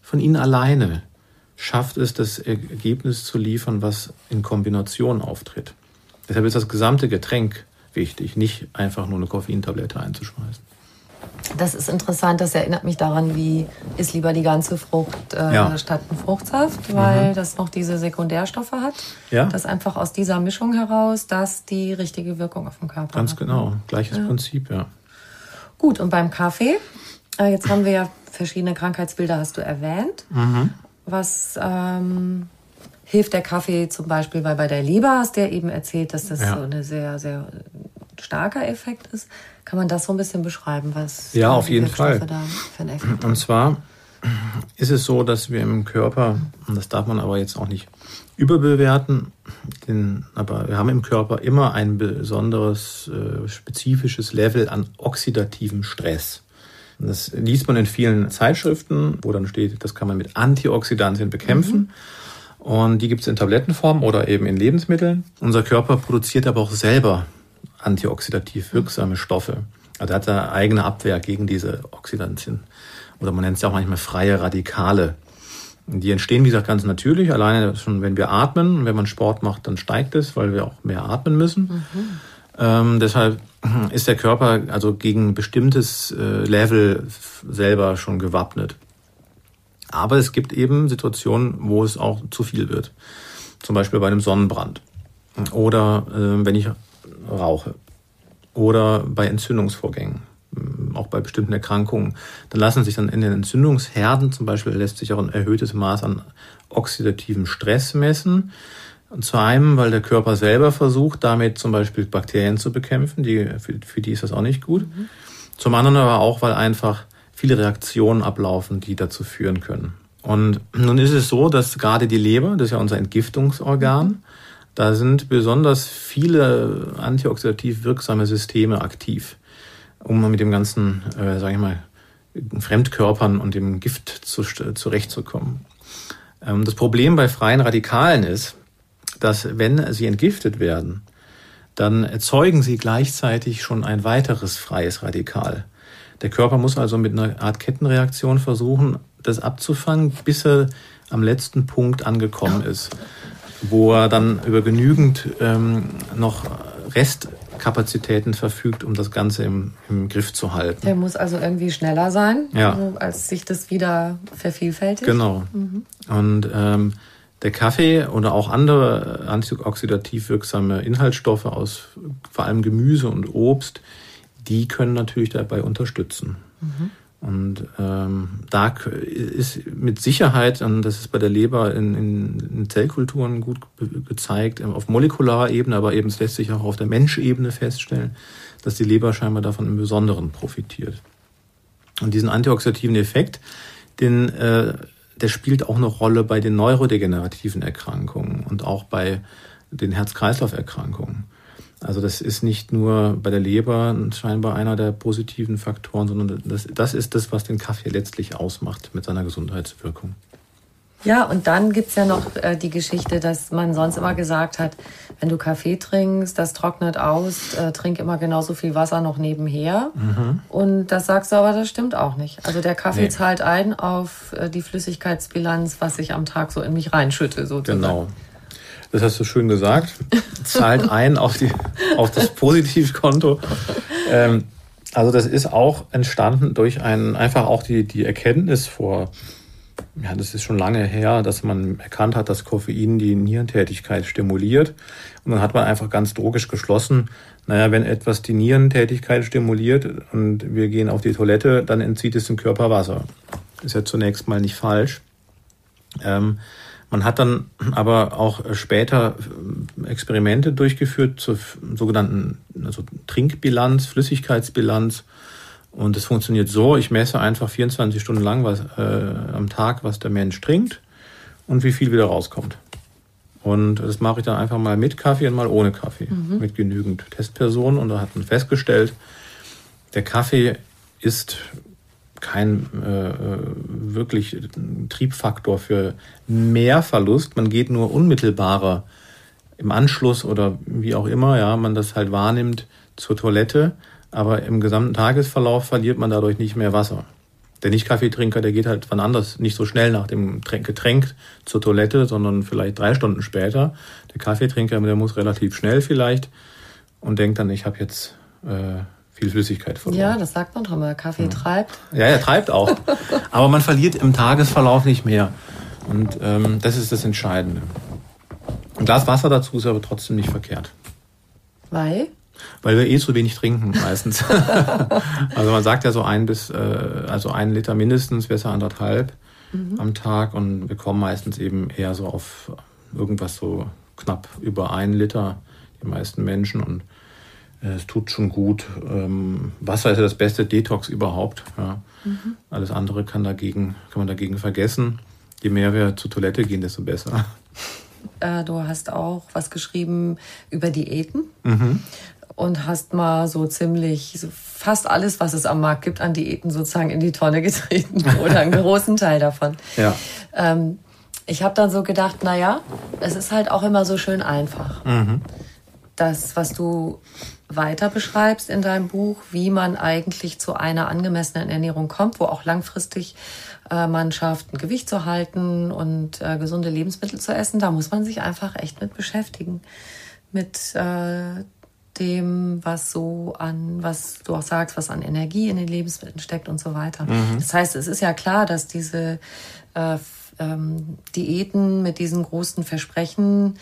von ihnen alleine schafft es, das Ergebnis zu liefern, was in Kombination auftritt. Deshalb ist das gesamte Getränk wichtig, nicht einfach nur eine Koffeintablette einzuschmeißen. Das ist interessant, das erinnert mich daran, wie ist lieber die ganze Frucht äh, ja. statt ein Fruchtsaft, weil mhm. das noch diese Sekundärstoffe hat. Ja. Das einfach aus dieser Mischung heraus, dass die richtige Wirkung auf den Körper Ganz hat. Ganz genau, gleiches ja. Prinzip, ja. Gut, und beim Kaffee, äh, jetzt haben wir ja verschiedene Krankheitsbilder, hast du erwähnt. Mhm. Was ähm, hilft der Kaffee zum Beispiel, weil bei der Leber hast du ja eben erzählt, dass das ja. so ein sehr, sehr starker Effekt ist. Kann man das so ein bisschen beschreiben, was ja, auf jeden Fall. Und zwar ist es so, dass wir im Körper, und das darf man aber jetzt auch nicht überbewerten, denn, aber wir haben im Körper immer ein besonderes, äh, spezifisches Level an oxidativem Stress. Das liest man in vielen Zeitschriften, wo dann steht, das kann man mit Antioxidantien bekämpfen. Mhm. Und die gibt es in Tablettenform oder eben in Lebensmitteln. Unser Körper produziert aber auch selber antioxidativ wirksame Stoffe. Also er hat eine eigene Abwehr gegen diese Oxidantien. Oder man nennt es auch manchmal freie Radikale. Die entstehen, wie gesagt, ganz natürlich. Alleine schon, wenn wir atmen. Und wenn man Sport macht, dann steigt es, weil wir auch mehr atmen müssen. Mhm. Ähm, deshalb ist der Körper also gegen bestimmtes äh, Level selber schon gewappnet. Aber es gibt eben Situationen, wo es auch zu viel wird. Zum Beispiel bei einem Sonnenbrand. Oder äh, wenn ich rauche. Oder bei Entzündungsvorgängen. Auch bei bestimmten Erkrankungen. Dann lassen sich dann in den Entzündungsherden zum Beispiel lässt sich auch ein erhöhtes Maß an oxidativem Stress messen. Und zu einem, weil der Körper selber versucht, damit zum Beispiel Bakterien zu bekämpfen, die, für, für die ist das auch nicht gut. Mhm. Zum anderen aber auch, weil einfach viele Reaktionen ablaufen, die dazu führen können. Und nun ist es so, dass gerade die Leber, das ist ja unser Entgiftungsorgan, da sind besonders viele antioxidativ wirksame Systeme aktiv, um mit dem ganzen, äh, sage ich mal, Fremdkörpern und dem Gift zu, zurechtzukommen. Ähm, das Problem bei freien Radikalen ist, dass wenn sie entgiftet werden, dann erzeugen sie gleichzeitig schon ein weiteres freies Radikal. Der Körper muss also mit einer Art Kettenreaktion versuchen, das abzufangen, bis er am letzten Punkt angekommen ist, wo er dann über genügend ähm, noch Restkapazitäten verfügt, um das Ganze im, im Griff zu halten. Der muss also irgendwie schneller sein, ja. also als sich das wieder vervielfältigt. Genau. Mhm. Und ähm, der Kaffee oder auch andere antioxidativ wirksame Inhaltsstoffe aus vor allem Gemüse und Obst, die können natürlich dabei unterstützen. Mhm. Und ähm, da ist mit Sicherheit, und das ist bei der Leber in, in, in Zellkulturen gut gezeigt, auf molekularer Ebene, aber eben es lässt sich auch auf der Menschebene feststellen, dass die Leber scheinbar davon im Besonderen profitiert. Und diesen antioxidativen Effekt, den äh, der spielt auch eine Rolle bei den neurodegenerativen Erkrankungen und auch bei den Herz-Kreislauf-Erkrankungen. Also das ist nicht nur bei der Leber scheinbar einer der positiven Faktoren, sondern das, das ist das, was den Kaffee letztlich ausmacht mit seiner Gesundheitswirkung. Ja, und dann gibt's ja noch äh, die Geschichte, dass man sonst immer gesagt hat, wenn du Kaffee trinkst, das trocknet aus, äh, trink immer genauso viel Wasser noch nebenher. Mhm. Und das sagst du aber, das stimmt auch nicht. Also der Kaffee nee. zahlt ein auf äh, die Flüssigkeitsbilanz, was ich am Tag so in mich reinschütte, sozusagen. Genau. Das hast du schön gesagt. Zahlt ein auf, die, auf das Positivkonto. Ähm, also das ist auch entstanden durch ein, einfach auch die, die Erkenntnis vor ja, das ist schon lange her, dass man erkannt hat, dass Koffein die Nierentätigkeit stimuliert. Und dann hat man einfach ganz drogisch geschlossen, naja, wenn etwas die Nierentätigkeit stimuliert und wir gehen auf die Toilette, dann entzieht es dem Körper Wasser. Ist ja zunächst mal nicht falsch. Ähm, man hat dann aber auch später Experimente durchgeführt zur sogenannten also Trinkbilanz, Flüssigkeitsbilanz und es funktioniert so, ich messe einfach 24 Stunden lang was, äh, am Tag, was der Mensch trinkt und wie viel wieder rauskommt. Und das mache ich dann einfach mal mit Kaffee und mal ohne Kaffee, mhm. mit genügend Testpersonen. Und da hat man festgestellt, der Kaffee ist kein äh, wirklich Triebfaktor für mehr Verlust. Man geht nur unmittelbarer im Anschluss oder wie auch immer, ja, man das halt wahrnimmt zur Toilette aber im gesamten Tagesverlauf verliert man dadurch nicht mehr Wasser. Der Nicht-Kaffeetrinker, der geht halt wann anders nicht so schnell nach dem Getränk zur Toilette, sondern vielleicht drei Stunden später. Der Kaffeetrinker, der muss relativ schnell vielleicht und denkt dann, ich habe jetzt äh, viel Flüssigkeit verloren. Ja, das sagt man doch immer. Kaffee ja. treibt. Ja, er treibt auch. aber man verliert im Tagesverlauf nicht mehr. Und ähm, das ist das Entscheidende. Ein Glas Wasser dazu ist aber trotzdem nicht verkehrt. Weil? Weil wir eh zu wenig trinken meistens. also man sagt ja so ein bis, äh, also ein Liter mindestens, besser anderthalb mhm. am Tag und wir kommen meistens eben eher so auf irgendwas so knapp über ein Liter, die meisten Menschen und es tut schon gut. Ähm, Wasser ist ja das beste Detox überhaupt. Ja. Mhm. Alles andere kann dagegen, kann man dagegen vergessen. Je mehr wir zur Toilette gehen, desto besser. Äh, du hast auch was geschrieben über Diäten. Mhm. und hast mal so ziemlich so fast alles, was es am Markt gibt, an Diäten sozusagen in die Tonne getreten oder einen großen Teil davon. Ja. Ähm, ich habe dann so gedacht, na ja, es ist halt auch immer so schön einfach. Mhm. Das, was du weiter beschreibst in deinem Buch, wie man eigentlich zu einer angemessenen Ernährung kommt, wo auch langfristig äh, man schafft, ein Gewicht zu halten und äh, gesunde Lebensmittel zu essen, da muss man sich einfach echt mit beschäftigen. Mit äh, dem, was so an, was du auch sagst, was an Energie in den Lebensmitteln steckt und so weiter. Mhm. Das heißt, es ist ja klar, dass diese äh, ähm, Diäten mit diesen großen Versprechen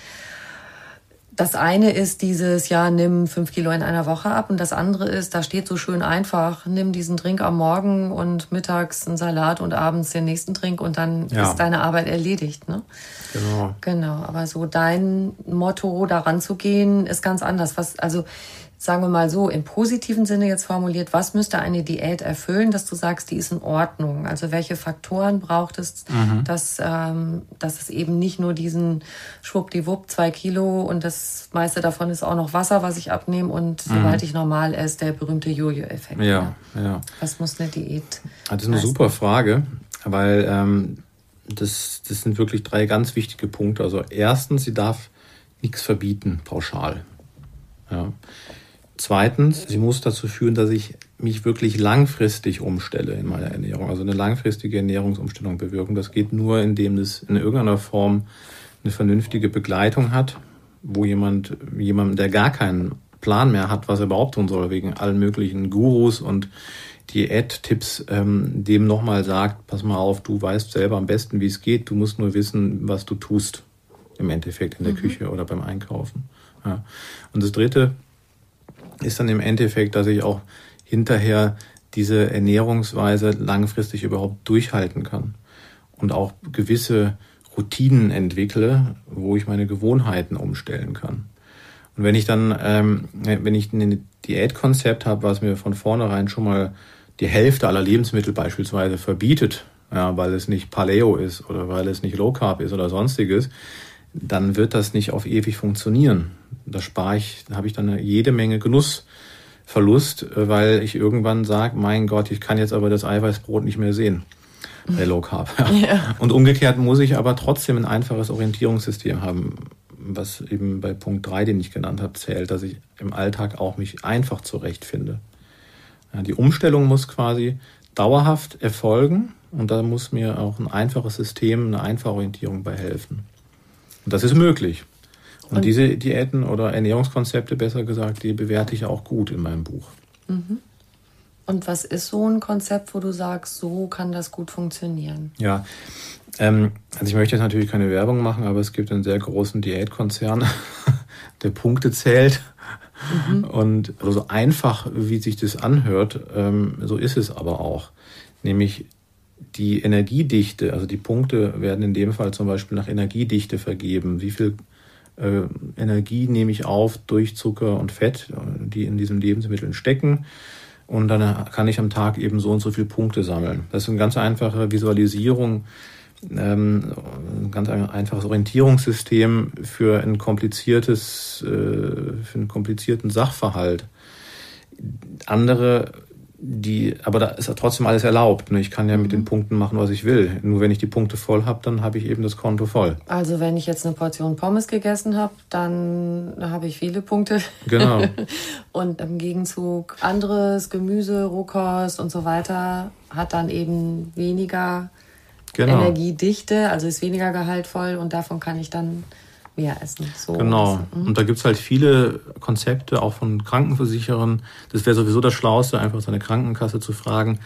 das eine ist dieses, ja, nimm fünf Kilo in einer Woche ab und das andere ist, da steht so schön einfach, nimm diesen Drink am Morgen und mittags einen Salat und abends den nächsten Drink und dann Ja. ist deine Arbeit erledigt. Ne? Genau. Genau, aber so dein Motto daran zu gehen, ist ganz anders. Was, also sagen wir mal so, im positiven Sinne jetzt formuliert, was müsste eine Diät erfüllen, dass du sagst, die ist in Ordnung? Also welche Faktoren braucht es, dass, ähm, dass es eben nicht nur diesen Schwuppdiwupp, zwei Kilo und das meiste davon ist auch noch Wasser, was ich abnehme und sobald ich normal esse, der berühmte Jojo-Effekt. Ja, ja. Was muss eine Diät? Das ist eine leisten? super Frage, weil ähm, das, das sind wirklich drei ganz wichtige Punkte. Also erstens, sie darf nichts verbieten, pauschal. Zweitens, sie muss dazu führen, dass ich mich wirklich langfristig umstelle in meiner Ernährung. Also eine langfristige Ernährungsumstellung bewirken. Das geht nur, indem es in irgendeiner Form eine vernünftige Begleitung hat, wo jemand, jemand, der gar keinen Plan mehr hat, was er überhaupt tun soll, wegen allen möglichen Gurus und Diät-Tipps, ähm, dem nochmal sagt, pass mal auf, du weißt selber am besten, wie es geht, du musst nur wissen, was du tust, im Endeffekt in der Küche oder beim Einkaufen. Ja. Und das Dritte ist dann im Endeffekt, dass ich auch hinterher diese Ernährungsweise langfristig überhaupt durchhalten kann und auch gewisse Routinen entwickle, wo ich meine Gewohnheiten umstellen kann. Und wenn ich dann, ähm, wenn ich ein Diätkonzept habe, was mir von vornherein schon mal die Hälfte aller Lebensmittel beispielsweise verbietet, ja, weil es nicht Paleo ist oder weil es nicht Low Carb ist oder sonstiges, dann wird das nicht auf ewig funktionieren. Da spare ich, da habe ich dann jede Menge Genussverlust, äh, weil ich irgendwann sage, mein Gott, ich kann jetzt aber das Eiweißbrot nicht mehr sehen bei Low Carb. Ja. Und umgekehrt muss ich aber trotzdem ein einfaches Orientierungssystem haben, was eben bei Punkt 3, den ich genannt habe, zählt, dass ich im Alltag auch mich einfach zurechtfinde. Ja, die Umstellung muss quasi dauerhaft erfolgen und da muss mir auch ein einfaches System, eine einfache Orientierung bei helfen. Und das ist möglich. Und, Und- diese Diäten oder Ernährungskonzepte, besser gesagt, die bewerte ich auch gut in meinem Buch. Und was ist so ein Konzept, wo du sagst, so kann das gut funktionieren? Ja, ähm, also ich möchte jetzt natürlich keine Werbung machen, aber es gibt einen sehr großen Diätkonzern, der Punkte zählt. Und also so einfach, wie sich das anhört, ähm, so ist es aber auch. Nämlich die Energiedichte, also die Punkte werden in dem Fall zum Beispiel nach Energiedichte vergeben. Wie viel äh, Energie nehme ich auf durch Zucker und Fett, äh, die in diesen Lebensmitteln stecken. Und dann kann ich am Tag eben so und so viele Punkte sammeln. Das ist eine ganz einfache Visualisierung, ähm, ein ganz ein- einfaches Orientierungssystem für ein kompliziertes, äh, für einen komplizierten Sachverhalt. Andere, die, aber da ist ja trotzdem alles erlaubt. Ne? Ich kann ja mit den Punkten machen, was ich will. Nur wenn ich die Punkte voll habe, dann habe ich eben das Konto voll. Also wenn ich jetzt eine Portion Pommes gegessen habe, dann habe ich viele Punkte. Genau. und im Gegenzug anderes Gemüse, Rohkost und so weiter hat dann eben weniger Genau. Energiedichte, also ist weniger gehaltvoll und davon kann ich dann mehr essen. So Genau. Das- Und da gibt's halt viele Konzepte, auch von Krankenversicherern. Das wäre sowieso das Schlauste, einfach seine Krankenkasse zu fragen,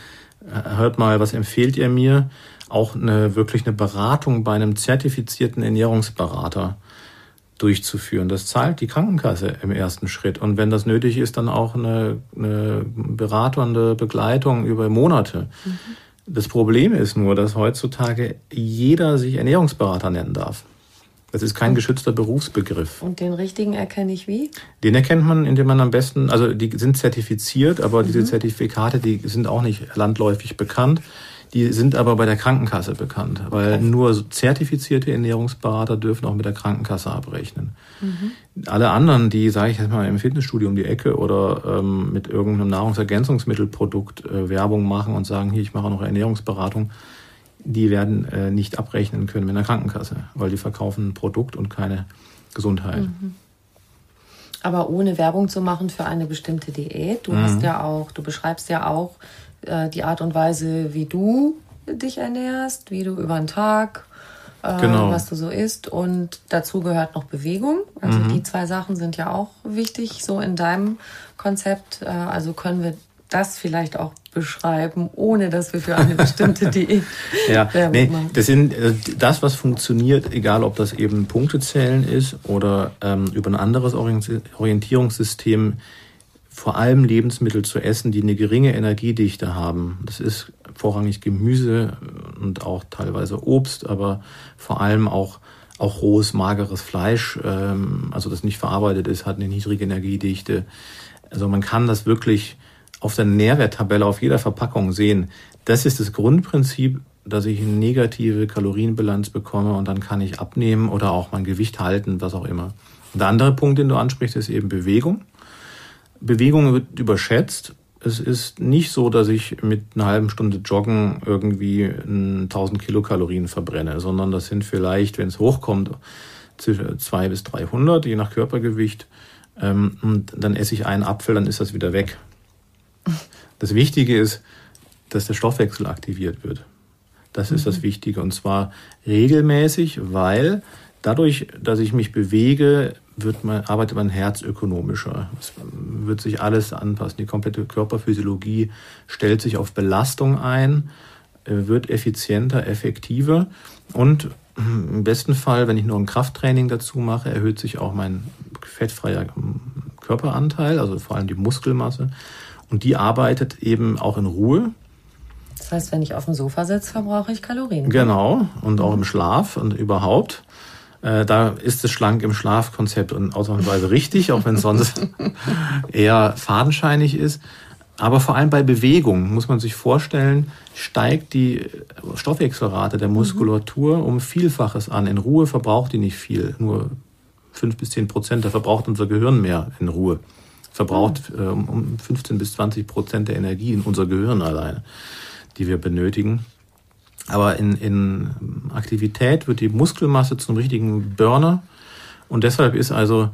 äh, hört mal, was empfiehlt ihr mir? Auch eine wirklich eine Beratung bei einem zertifizierten Ernährungsberater durchzuführen. Das zahlt die Krankenkasse im ersten Schritt. Und wenn das nötig ist, dann auch eine, eine beratende Begleitung über Monate. Das Problem ist nur, dass heutzutage jeder sich Ernährungsberater nennen darf. Das ist kein geschützter Berufsbegriff. Und den richtigen erkenne ich wie? Den erkennt man, indem man am besten, also die sind zertifiziert, aber diese Zertifikate, die sind auch nicht landläufig bekannt. Die sind aber bei der Krankenkasse bekannt, weil okay. nur zertifizierte Ernährungsberater dürfen auch mit der Krankenkasse abrechnen. Mhm. Alle anderen, die, sage ich jetzt mal, im Fitnessstudio um die Ecke oder ähm, mit irgendeinem Nahrungsergänzungsmittelprodukt äh, Werbung machen und sagen, hier, ich mache noch Ernährungsberatung, die werden äh, nicht abrechnen können mit einer Krankenkasse, weil die verkaufen ein Produkt und keine Gesundheit. Mhm. Aber ohne Werbung zu machen für eine bestimmte Diät. Du mhm. hast ja auch, du beschreibst ja auch äh, die Art und Weise, wie du dich ernährst, wie du über den Tag, äh, genau. was du so isst. Und dazu gehört noch Bewegung. Also mhm. die zwei Sachen sind ja auch wichtig, so in deinem Konzept. Äh, also können wir das vielleicht auch beschreiben, ohne dass wir für eine bestimmte Diät ja, nee, machen. Das sind äh, das, was funktioniert, egal ob das eben Punktezählen ist oder ähm, über ein anderes Orientierungssystem, vor allem Lebensmittel zu essen, die eine geringe Energiedichte haben. Das ist vorrangig Gemüse und auch teilweise Obst, aber vor allem auch auch rohes, mageres Fleisch, ähm, also das nicht verarbeitet ist, hat eine niedrige Energiedichte. Also man kann das wirklich auf der Nährwerttabelle auf jeder Verpackung sehen. Das ist das Grundprinzip, dass ich eine negative Kalorienbilanz bekomme und dann kann ich abnehmen oder auch mein Gewicht halten, was auch immer. Der andere Punkt, den du ansprichst, ist eben Bewegung. Bewegung wird überschätzt. Es ist nicht so, dass ich mit einer halben Stunde Joggen irgendwie 1000 Kilokalorien verbrenne, sondern das sind vielleicht, wenn es hochkommt, zwischen 200 bis 300, je nach Körpergewicht. Ähm, und dann esse ich einen Apfel, dann ist das wieder weg. Das Wichtige ist, dass der Stoffwechsel aktiviert wird. Das ist mhm. das Wichtige. Und zwar regelmäßig, weil dadurch, dass ich mich bewege, wird man, arbeitet mein Herz ökonomischer. Es wird sich alles anpassen. Die komplette Körperphysiologie stellt sich auf Belastung ein, äh, wird effizienter, effektiver und im besten Fall, wenn ich nur ein Krafttraining dazu mache, erhöht sich auch mein fettfreier Körperanteil, also vor allem die Muskelmasse. Und die arbeitet eben auch in Ruhe. Das heißt, wenn ich auf dem Sofa sitze, verbrauche ich Kalorien. Genau, und auch im Schlaf und überhaupt. Äh, da ist das Schlank im Schlafkonzept und ausnahmsweise richtig, auch wenn es sonst eher fadenscheinig ist. Aber vor allem bei Bewegung muss man sich vorstellen, steigt die Stoffwechselrate der Muskulatur um Vielfaches an. In Ruhe verbraucht die nicht viel, nur fünf bis zehn Prozent. Da verbraucht unser Gehirn mehr in Ruhe verbraucht äh, um 15 bis 20 Prozent der Energie in unser Gehirn alleine, die wir benötigen. Aber in, in Aktivität wird die Muskelmasse zum richtigen Burner und deshalb ist also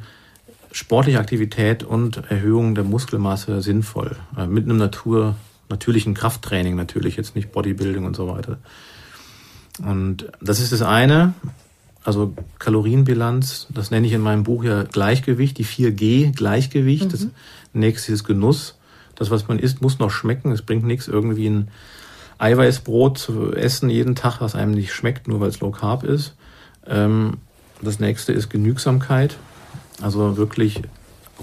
sportliche Aktivität und Erhöhung der Muskelmasse sinnvoll. Äh, mit einem Natur, natürlichen Krafttraining natürlich, jetzt nicht Bodybuilding und so weiter. Und das ist das eine. Also Kalorienbilanz, das nenne ich in meinem Buch ja Gleichgewicht, die 4G Gleichgewicht. Mhm. Das nächste ist Genuss. Das, was man isst, muss noch schmecken. Es bringt nichts, irgendwie ein Eiweißbrot zu essen jeden Tag, was einem nicht schmeckt, nur weil es Low Carb ist. Ähm, das nächste ist Genügsamkeit. Also wirklich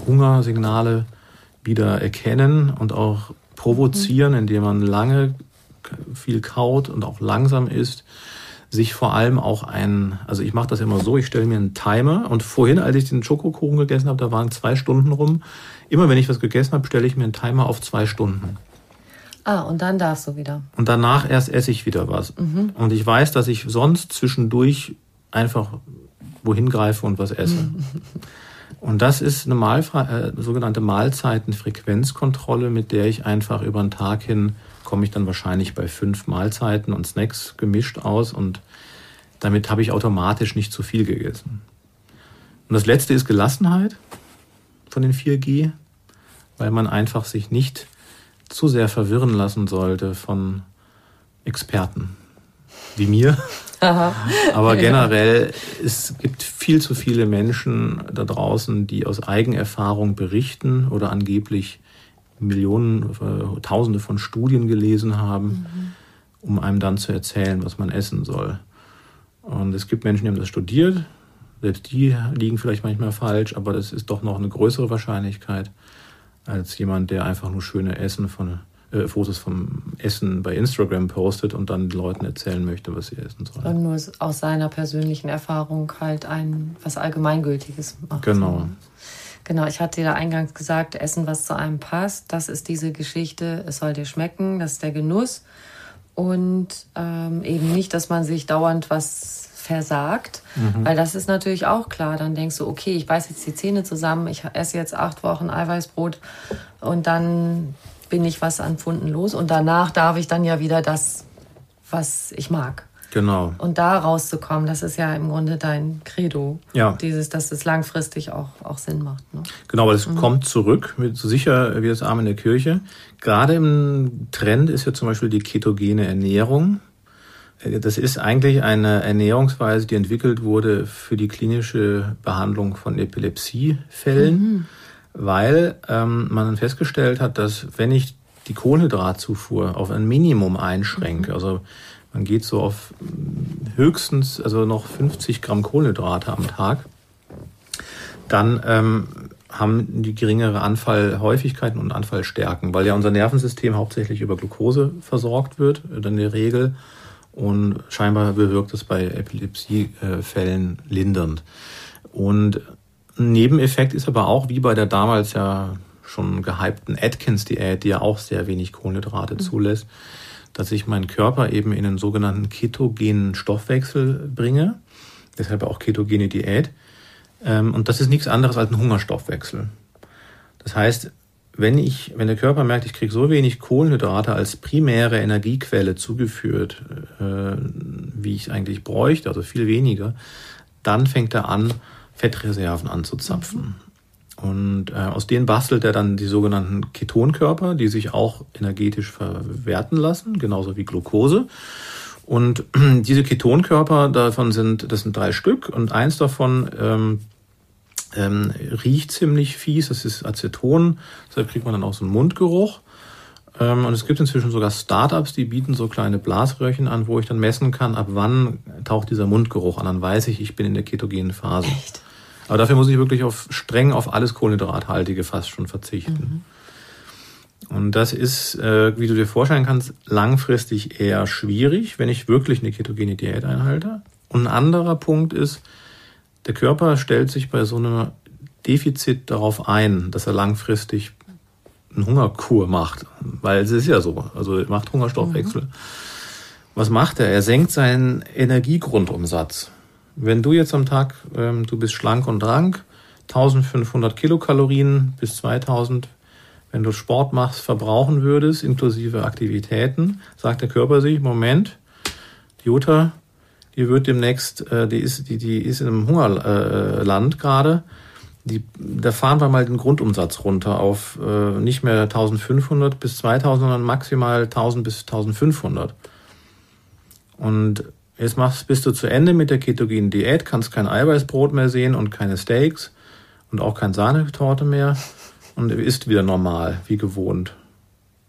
Hungersignale wieder erkennen und auch provozieren, mhm. indem man lange viel kaut und auch langsam isst sich vor allem auch ein, also ich mache das immer so, ich stelle mir einen Timer und vorhin, als ich den Schokokuchen gegessen habe, da waren zwei Stunden rum. Immer wenn ich was gegessen habe, stelle ich mir einen Timer auf zwei Stunden. Ah, und dann darfst du wieder. Und danach erst esse ich wieder was. Mhm. Und ich weiß, dass ich sonst zwischendurch einfach wohin greife und was esse. Mhm. Und das ist eine Mahlfre äh, sogenannte Mahlzeitenfrequenzkontrolle, mit der ich einfach über den Tag hin komme ich dann wahrscheinlich bei fünf Mahlzeiten und Snacks gemischt aus und damit habe ich automatisch nicht zu viel gegessen. Und das letzte ist Gelassenheit von den 4G, weil man einfach sich nicht zu sehr verwirren lassen sollte von Experten wie mir. Aha. Aber generell, ja. es gibt viel zu viele Menschen da draußen, die aus Eigenerfahrung berichten oder angeblich Millionen, äh, Tausende von Studien gelesen haben, mhm. um einem dann zu erzählen, was man essen soll. Und es gibt Menschen, die haben das studiert. Selbst die liegen vielleicht manchmal falsch, aber das ist doch noch eine größere Wahrscheinlichkeit als jemand, der einfach nur schöne Essen von äh, Fotos vom Essen bei Instagram postet und dann den Leuten erzählen möchte, was sie essen sollen. Und nur aus seiner persönlichen Erfahrung halt ein was Allgemeingültiges macht. Genau. Genau, ich hatte ja eingangs gesagt, Essen, was zu einem passt, das ist diese Geschichte, es soll dir schmecken, das ist der Genuss. und ähm, eben nicht, dass man sich dauernd was versagt, mhm. weil das ist natürlich auch klar. Dann denkst du, okay, ich beiß jetzt die Zähne zusammen, ich esse jetzt acht Wochen Eiweißbrot und dann bin ich was an Pfunden los und danach darf ich dann ja wieder das, was ich mag. Genau. Und da rauszukommen, das ist ja im Grunde dein Credo. Ja. Dieses, dass es langfristig auch, auch Sinn macht. Ne? Genau, weil es mhm. kommt zurück, so sicher wie das Arm in der Kirche. Gerade im Trend ist ja zum Beispiel die ketogene Ernährung. Das ist eigentlich eine Ernährungsweise, die entwickelt wurde für die klinische Behandlung von Epilepsiefällen, mhm. weil ähm, man festgestellt hat, dass wenn ich die Kohlenhydratzufuhr auf ein Minimum einschränke, mhm. also man geht so auf höchstens, also noch 50 Gramm Kohlenhydrate am Tag, dann ähm, haben die geringere Anfallhäufigkeiten und Anfallstärken, weil ja unser Nervensystem hauptsächlich über Glucose versorgt wird, in der Regel. Und scheinbar bewirkt es bei Epilepsiefällen lindernd. Und ein Nebeneffekt ist aber auch, wie bei der damals ja schon gehypten Atkins-Diät, die ja auch sehr wenig Kohlenhydrate mhm. Dass ich meinen Körper eben in einen sogenannten ketogenen Stoffwechsel bringe. Deshalb auch ketogene Diät. Ähm, und das ist nichts anderes als ein Hungerstoffwechsel. Das heißt, wenn ich, wenn der Körper merkt, ich kriege so wenig Kohlenhydrate als primäre Energiequelle zugeführt, äh, wie ich eigentlich bräuchte, also viel weniger, dann fängt er an, Fettreserven anzuzapfen. Und äh, aus denen bastelt er dann die sogenannten Ketonkörper, die sich auch energetisch verwerten lassen, genauso wie Glucose. Und diese Ketonkörper, davon sind, das sind drei Stück und eins davon ähm, ähm, riecht ziemlich fies, das ist Aceton, deshalb kriegt man dann auch so einen Mundgeruch. Ähm, und es gibt inzwischen sogar Startups, die bieten so kleine Blasröhrchen an, wo ich dann messen kann, ab wann taucht dieser Mundgeruch an. Dann weiß ich, ich bin in der ketogenen Phase. Echt? Aber dafür muss ich wirklich auf streng auf alles Kohlenhydrathaltige fast schon verzichten. Mhm. Und das ist, äh, wie du dir vorstellen kannst, langfristig eher schwierig, wenn ich wirklich eine ketogene Diät einhalte. Und ein anderer Punkt ist, der Körper stellt sich bei so einem Defizit darauf ein, dass er langfristig eine Hungerkur macht, weil es ist ja so, also er macht Hungerstoffwechsel. Mhm. Was macht er? Er senkt seinen Energiegrundumsatz. Wenn du jetzt am Tag, ähm, du bist schlank und rank, 1500 Kilokalorien bis 2000, wenn du Sport machst, verbrauchen würdest, inklusive Aktivitäten, sagt der Körper sich, Moment, die Jutta, die wird demnächst, äh, die ist, die, die ist in einem Hungerland äh, gerade, die, da fahren wir mal den Grundumsatz runter auf äh, nicht mehr 1500 bis 2000, sondern maximal 1000 bis 1500. Und Jetzt machst, bist du zu Ende mit der ketogenen Diät, kannst kein Eiweißbrot mehr sehen und keine Steaks und auch keine Sahnetorte mehr und isst wieder normal, wie gewohnt.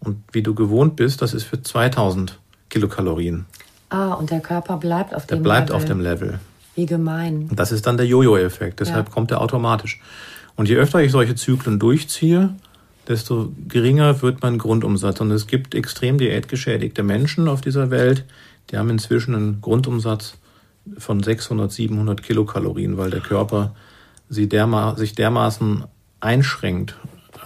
Und wie du gewohnt bist, das ist für 2000 Kilokalorien. Ah, und der Körper bleibt auf dem Level. Der bleibt auf dem Level. Wie gemein. Und das ist dann der Jojo-Effekt, deshalb ja. kommt er automatisch. Und je öfter ich solche Zyklen durchziehe, desto geringer wird mein Grundumsatz. Und es gibt extrem diätgeschädigte Menschen auf dieser Welt, die haben inzwischen einen Grundumsatz von 600, 700 Kilokalorien, weil der Körper sie derma sich dermaßen einschränkt.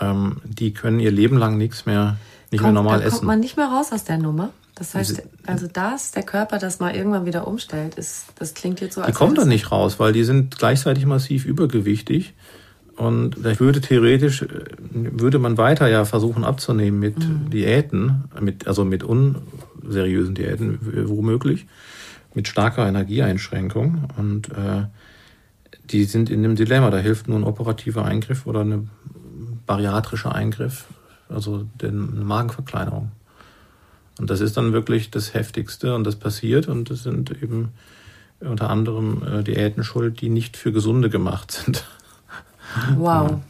Ähm, die können ihr Leben lang nichts mehr, nicht kommt, mehr normal da essen. kommt man nicht mehr raus aus der Nummer. Das heißt, also das, der Körper das mal irgendwann wieder umstellt, ist, das klingt jetzt so, Die kommen dann nicht raus, weil die sind gleichzeitig massiv übergewichtig. Und da würde theoretisch, würde man weiter ja versuchen abzunehmen mit mhm. Diäten, mit, also mit un, seriösen Diäten womöglich, mit starker Energieeinschränkung. Und äh, die sind in dem Dilemma. Da hilft nur ein operativer Eingriff oder ein bariatrischer Eingriff, also eine Magenverkleinerung. Und das ist dann wirklich das Heftigste und das passiert und das sind eben unter anderem äh, Diäten schuld, die nicht für Gesunde gemacht sind. Wow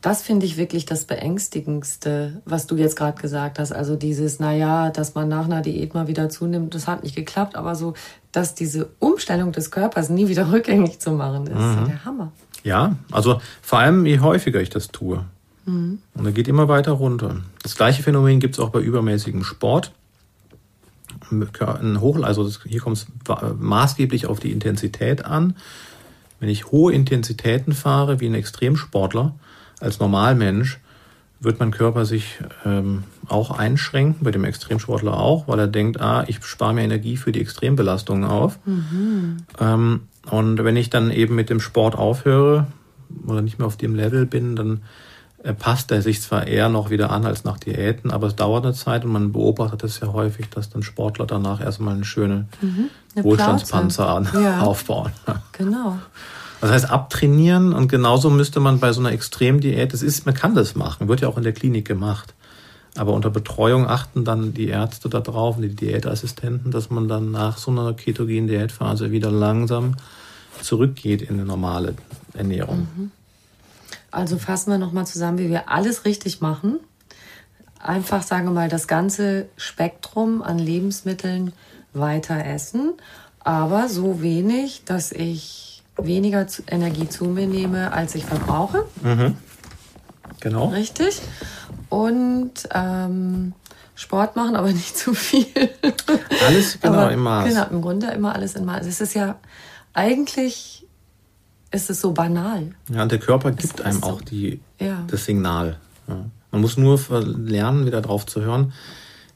das finde ich wirklich das Beängstigendste, was du jetzt gerade gesagt hast. Also dieses, naja, dass man nach einer Diät mal wieder zunimmt, das hat nicht geklappt, aber so, dass diese Umstellung des Körpers nie wieder rückgängig zu machen, ist mhm. der Hammer. Ja, also vor allem je häufiger ich das tue. Mhm. Und er geht immer weiter runter. Das gleiche Phänomen gibt es auch bei übermäßigem Sport. Ein Hoch, also hier kommt es maßgeblich auf die Intensität an. Wenn ich hohe Intensitäten fahre, wie ein Extremsportler, als Normalmensch, wird mein Körper sich ähm, auch einschränken, bei dem Extremsportler auch, weil er denkt, ah, ich spare mir Energie für die Extrembelastungen auf. Mhm. Ähm, und wenn ich dann eben mit dem Sport aufhöre oder nicht mehr auf dem Level bin, dann äh, passt er sich zwar eher noch wieder an als nach Diäten, aber es dauert eine Zeit und man beobachtet es ja häufig, dass dann Sportler danach erstmal eine schöne mhm, eine Wohlstandspanzer an, ja. aufbauen. Genau. Das heißt, abtrainieren und genauso müsste man bei so einer Extremdiät, das ist, man kann das machen, wird ja auch in der Klinik gemacht. Aber unter Betreuung achten dann die Ärzte da drauf die Diätassistenten, dass man dann nach so einer ketogenen Diätphase wieder langsam zurückgeht in eine normale Ernährung. Mhm. Also fassen wir nochmal zusammen, wie wir alles richtig machen. Einfach, sagen wir mal, das ganze Spektrum an Lebensmitteln weiter essen, aber so wenig, dass ich weniger Energie zu mir nehme, als ich verbrauche. Mhm. Genau. Richtig. Und ähm, Sport machen, aber nicht zu viel. Alles genau aber, im Maß. Genau, im Grunde immer alles im Maß. Es ist ja eigentlich ist es so banal. Ja, und der Körper gibt einem so. auch die, ja. das Signal. Ja. Man muss nur lernen, wieder drauf zu hören.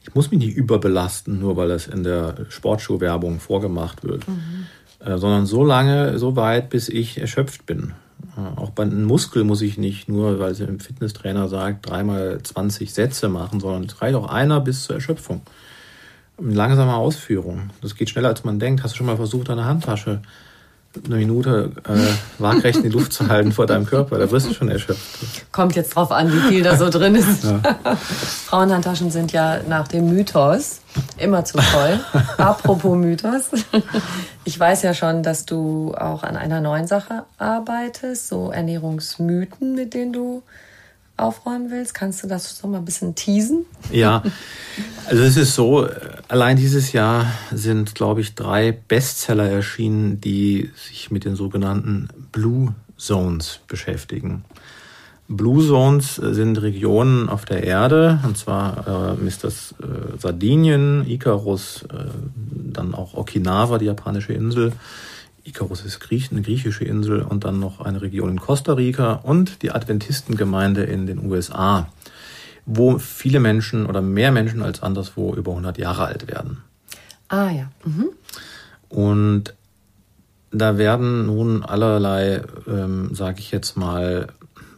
Ich muss mich nicht überbelasten, nur weil das in der Sportschuhwerbung vorgemacht wird, mhm. Äh, sondern so lange, so weit, bis ich erschöpft bin. Äh, auch bei einem Muskel muss ich nicht nur, weil sie im Fitnesstrainer sagt, dreimal 20 Sätze machen, sondern es reicht auch einer bis zur Erschöpfung. Mit langsamer Ausführung. Das geht schneller, als man denkt. Hast du schon mal versucht, deine Handtasche eine Minute äh, waagrecht in die Luft zu halten vor deinem Körper. Da wirst du schon erschöpft. Kommt jetzt drauf an, wie viel da so drin ist. Ja. Frauenhandtaschen sind ja nach dem Mythos immer zu voll. Apropos Mythos. Ich weiß ja schon, dass du auch an einer neuen Sache arbeitest, so Ernährungsmythen, mit denen du aufräumen willst. Kannst du das so mal ein bisschen teasen? Ja, also es ist so, allein dieses Jahr sind, glaube ich, drei Bestseller erschienen, die sich mit den sogenannten Blue Zones beschäftigen. Blue Zones sind Regionen auf der Erde, und zwar äh, ist das äh, Sardinien, Icarus, äh, dann auch Okinawa, die japanische Insel, Icarus ist Griech, eine griechische Insel und dann noch eine Region in Costa Rica und die Adventistengemeinde in den USA, wo viele Menschen oder mehr Menschen als anderswo über 100 Jahre alt werden. Ah ja. Mhm. Und da werden nun allerlei, ähm, sage ich jetzt mal,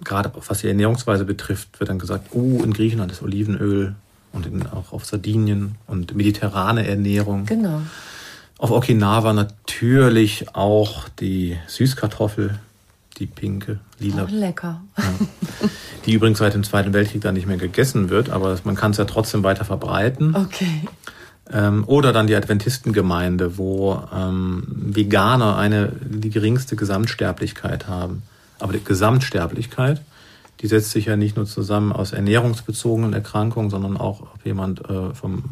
gerade was die Ernährungsweise betrifft, wird dann gesagt, oh, in Griechenland ist Olivenöl und in, auch auf Sardinien und mediterrane Ernährung. Genau. Auf Okinawa natürlich auch die Süßkartoffel, die pinke, lila. Oh, lecker. Ja. Die übrigens seit dem Zweiten Weltkrieg dann nicht mehr gegessen wird, aber man kann es ja trotzdem weiter verbreiten. Okay. Ähm, oder dann die Adventistengemeinde, wo ähm, Veganer eine die geringste Gesamtsterblichkeit haben. Aber die Gesamtsterblichkeit die setzt sich ja nicht nur zusammen aus ernährungsbezogenen Erkrankungen, sondern auch, ob jemand äh, vom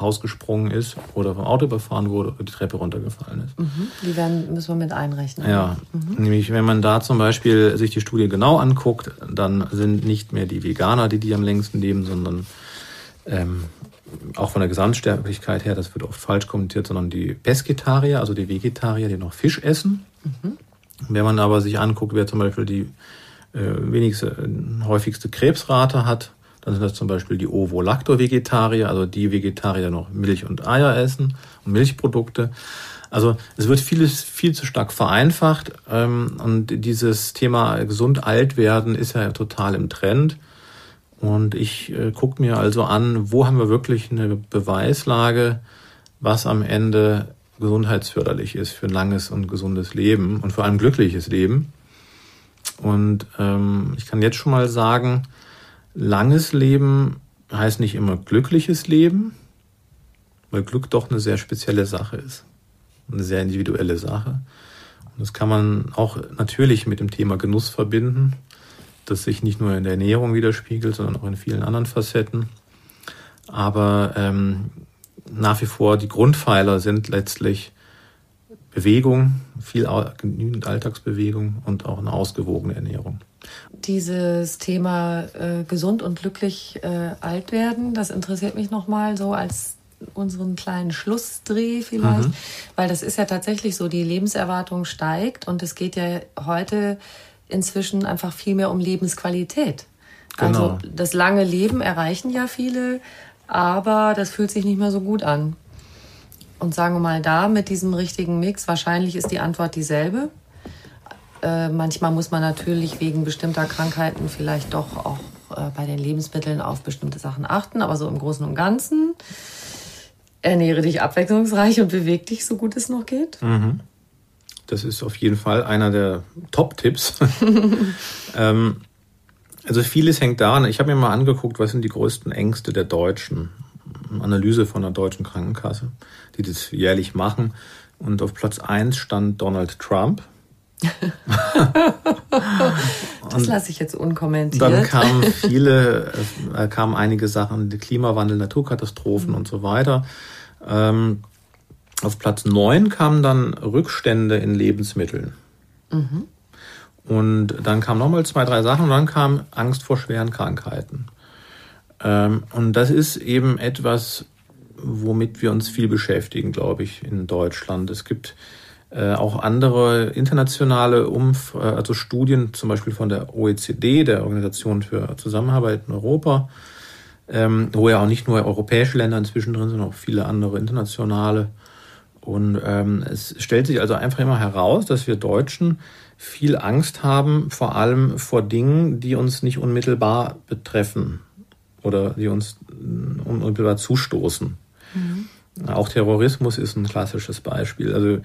Haus gesprungen ist oder vom Auto überfahren wurde oder die Treppe runtergefallen ist. Mhm. Die werden, müssen wir mit einrechnen. Ja, mhm. nämlich wenn man da zum Beispiel sich die Studie genau anguckt, dann sind nicht mehr die Veganer, die die am längsten leben, sondern ähm, auch von der Gesamtsterblichkeit her, das wird oft falsch kommentiert, sondern die Pesketarier, also die Vegetarier, die noch Fisch essen. Mhm. Wenn man aber sich anguckt, wer zum Beispiel die wenigste, äh, häufigste Krebsrate hat. Dann sind das zum Beispiel die Ovo-Lacto-Vegetarier, also die Vegetarier, die noch Milch und Eier essen und Milchprodukte. Also es wird vieles viel zu stark vereinfacht ähm, und dieses Thema gesund alt werden ist ja total im Trend. Und ich äh, gucke mir also an, wo haben wir wirklich eine Beweislage, was am Ende gesundheitsförderlich ist für ein langes und gesundes Leben und vor allem glückliches Leben. Und ähm, ich kann jetzt schon mal sagen, langes Leben heißt nicht immer glückliches Leben, weil Glück doch eine sehr spezielle Sache ist. Eine sehr individuelle Sache. Und das kann man auch natürlich mit dem Thema Genuss verbinden, das sich nicht nur in der Ernährung widerspiegelt, sondern auch in vielen anderen Facetten. Aber ähm, nach wie vor die Grundpfeiler sind letztlich Bewegung, viel genügend Alltagsbewegung und auch eine ausgewogene Ernährung. Dieses Thema äh, gesund und glücklich äh, alt werden, das interessiert mich nochmal so als unseren kleinen Schlussdreh vielleicht, mhm. weil das ist ja tatsächlich so, die Lebenserwartung steigt und es geht ja heute inzwischen einfach viel mehr um Lebensqualität. Genau. Also das lange Leben erreichen ja viele, aber das fühlt sich nicht mehr so gut an. Und sagen wir mal da mit diesem richtigen Mix, wahrscheinlich ist die Antwort dieselbe. Äh, manchmal muss man natürlich wegen bestimmter Krankheiten vielleicht doch auch äh, bei den Lebensmitteln auf bestimmte Sachen achten, aber so im Großen und Ganzen ernähre dich abwechslungsreich und beweg dich so gut es noch geht. Mhm. Das ist auf jeden Fall einer der Top-Tipps. ähm, also vieles hängt daran. Ich habe mir mal angeguckt, was sind die größten Ängste der Deutschen. Analyse von der deutschen Krankenkasse, die das jährlich machen. Und auf Platz 1 stand Donald Trump. das lasse ich jetzt unkommentiert. Dann kamen viele, äh, kamen einige Sachen, Klimawandel, Naturkatastrophen mhm. und so weiter. Ähm, auf Platz 9 kamen dann Rückstände in Lebensmitteln. Mhm. Und dann kamen nochmal zwei, drei Sachen und dann kam Angst vor schweren Krankheiten. Ähm, und das ist eben etwas, womit wir uns viel beschäftigen, glaube ich, in Deutschland. Es gibt äh, auch andere internationale Umf äh, also Studien, zum Beispiel von der OECD, der Organisation für Zusammenarbeit in Europa, ähm, wo ja auch nicht nur europäische Länder inzwischen drin sind, sondern auch viele andere internationale. Und ähm, es stellt sich also einfach immer heraus, dass wir Deutschen viel Angst haben, vor allem vor Dingen, die uns nicht unmittelbar betreffen oder die uns unmittelbar zustoßen. Mhm. Auch Terrorismus ist ein klassisches Beispiel. Also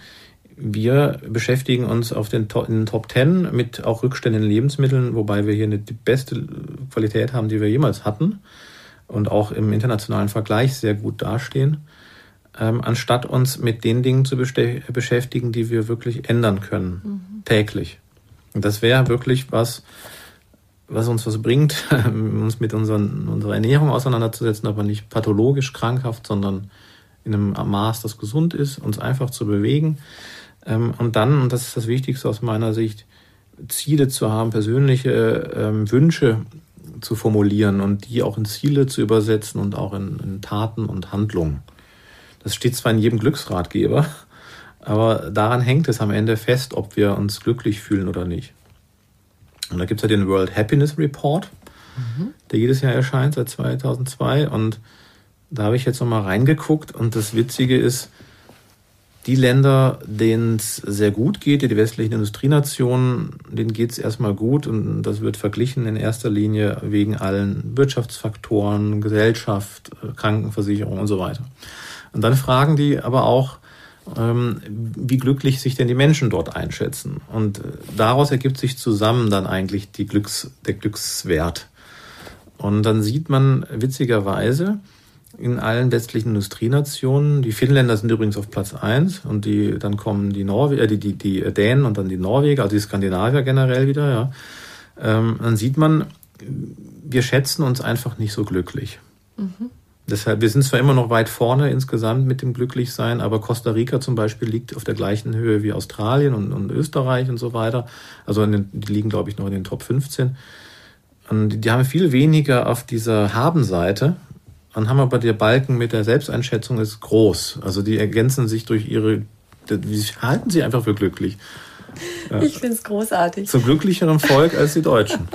wir beschäftigen uns auf den, in den Top Ten mit auch Rückständen in Lebensmitteln, wobei wir hier eine, die beste Qualität haben, die wir jemals hatten und auch im internationalen Vergleich sehr gut dastehen, ähm, anstatt uns mit den Dingen zu beschäftigen, die wir wirklich ändern können, mhm. täglich. Und das wäre wirklich was, was uns was bringt, uns mit unseren, unserer Ernährung auseinanderzusetzen, aber nicht pathologisch krankhaft, sondern in einem Maß, das gesund ist, uns einfach zu bewegen ähm, und dann, und das ist das Wichtigste aus meiner Sicht, Ziele zu haben, persönliche ähm, Wünsche zu formulieren und die auch in Ziele zu übersetzen und auch in, in Taten und Handlungen. Das steht zwar in jedem Glücksratgeber, aber daran hängt es am Ende fest, ob wir uns glücklich fühlen oder nicht. Und da gibt es ja den World Happiness Report, mhm. der jedes Jahr erscheint seit 2002. Und da habe ich jetzt nochmal reingeguckt. Und das Witzige ist, die Länder, denen es sehr gut geht, die westlichen Industrienationen, denen geht es erstmal gut und das wird verglichen in erster Linie wegen allen Wirtschaftsfaktoren, Gesellschaft, Krankenversicherung und so weiter. Und dann fragen die aber auch, wie glücklich sich denn die Menschen dort einschätzen. Und daraus ergibt sich zusammen dann eigentlich die Glücks, der Glückswert. Und dann sieht man witzigerweise, in allen westlichen Industrienationen. Die Finnländer sind übrigens auf Platz eins und die, dann kommen die, Norwe äh, die, die, die Dänen und dann die Norweger, also die Skandinavier generell wieder, ja. Ähm, dann sieht man, wir schätzen uns einfach nicht so glücklich. Mhm. Deshalb, wir sind zwar immer noch weit vorne insgesamt mit dem Glücklichsein, aber Costa Rica zum Beispiel liegt auf der gleichen Höhe wie Australien und, und Österreich und so weiter. Also den, die liegen, glaube ich, noch in den Top 15. Und die, die haben viel weniger auf dieser Habenseite, dann haben aber der Balken mit der Selbsteinschätzung ist groß. Also die ergänzen sich durch ihre, die halten sie einfach für glücklich. Ja. Ich finde es großartig. Zu glücklicherem Volk als die Deutschen.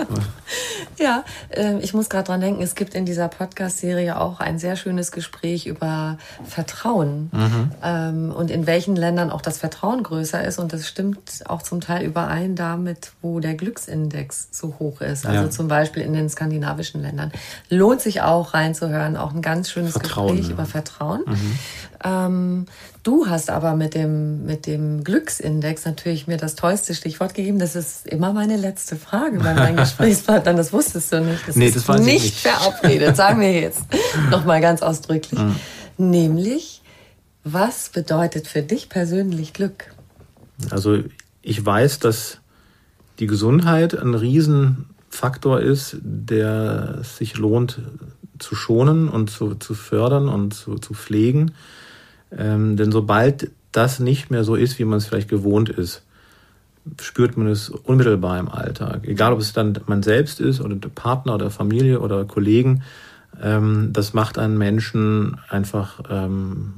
ja, äh, ich muss gerade dran denken, es gibt in dieser Podcast-Serie auch ein sehr schönes Gespräch über Vertrauen mhm. ähm, und in welchen Ländern auch das Vertrauen größer ist. Und das stimmt auch zum Teil überein damit, wo der Glücksindex so hoch ist. Also ja. zum Beispiel in den skandinavischen Ländern. Lohnt sich auch reinzuhören. Auch ein ganz schönes Vertrauen, Gespräch ja. über Vertrauen. Mhm. Ähm, du hast aber mit dem, mit dem Glücksindex natürlich mir das tollste Stichwort gegeben. Das ist immer meine letzte Frage bei meinen Gesprächspartnern. Das wusstest du nicht. Das nee, ist das nicht, nicht verabredet. Sagen wir jetzt nochmal ganz ausdrücklich. Mhm. Nämlich, was bedeutet für dich persönlich Glück? Also ich weiß, dass die Gesundheit ein Riesenfaktor ist, der sich lohnt zu schonen und zu, zu fördern und zu, zu pflegen. Ähm, denn sobald das nicht mehr so ist, wie man es vielleicht gewohnt ist, spürt man es unmittelbar im Alltag. Egal, ob es dann man selbst ist oder der Partner oder Familie oder Kollegen, ähm, das macht einen Menschen einfach ähm,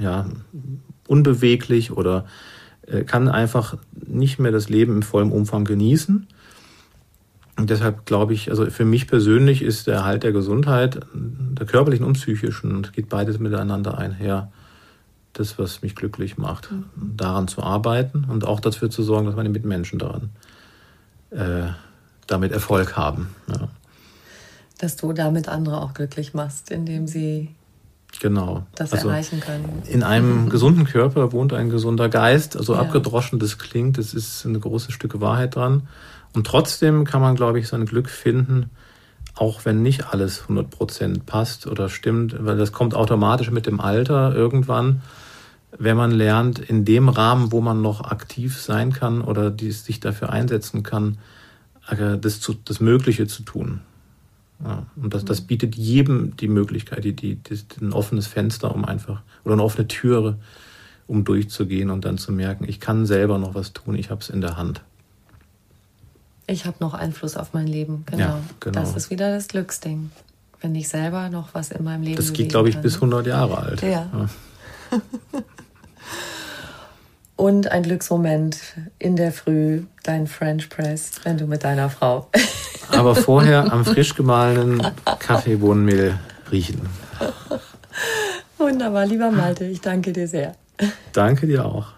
ja, unbeweglich oder äh, kann einfach nicht mehr das Leben im vollen Umfang genießen. Und deshalb glaube ich, also für mich persönlich ist der Erhalt der Gesundheit, der körperlichen und psychischen, und geht beides miteinander einher, das, was mich glücklich macht. Mhm. Daran zu arbeiten und auch dafür zu sorgen, dass meine Mitmenschen daran äh, damit Erfolg haben. Ja. Dass du damit andere auch glücklich machst, indem sie genau. das also erreichen können. In einem gesunden Körper wohnt ein gesunder Geist. Also ja. abgedroschen das klingt, es ist eine große Stücke Wahrheit dran. Und trotzdem kann man, glaube ich, sein Glück finden, auch wenn nicht alles 100% passt oder stimmt, weil das kommt automatisch mit dem Alter irgendwann, wenn man lernt, in dem Rahmen, wo man noch aktiv sein kann oder die, sich dafür einsetzen kann, äh, das, zu, das Mögliche zu tun. Ja, und das, das bietet jedem die Möglichkeit, die, die, die, ein offenes Fenster, um einfach, oder eine offene Türe, um durchzugehen und dann zu merken, ich kann selber noch was tun, ich habe es in der Hand. Ich habe noch Einfluss auf mein Leben, genau. Ja, genau. Das ist wieder das Glücksding. Wenn ich selber noch was in meinem Leben Das geht, glaube ich, kann. bis 100 Jahre alt. Ja. ja. Und ein Glücksmoment in der Früh, dein French Press, wenn du mit deiner Frau. Aber vorher am frisch gemahlenen Kaffeebohnenmehl riechen. Wunderbar, lieber Malte, ich danke dir sehr. Danke dir auch.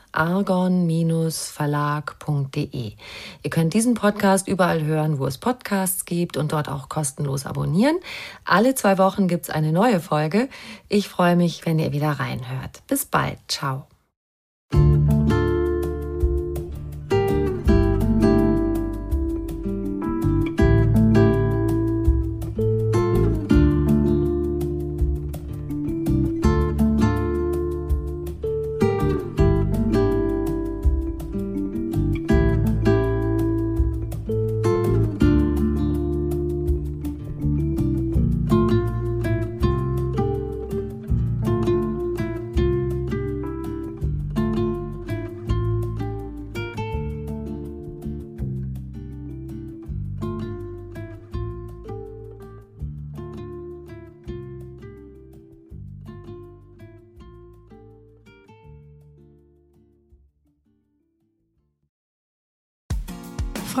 argon-verlag.de. Ihr könnt diesen Podcast überall hören, wo es Podcasts gibt und dort auch kostenlos abonnieren. Alle zwei Wochen gibt es eine neue Folge. Ich freue mich, wenn ihr wieder reinhört. Bis bald. Ciao.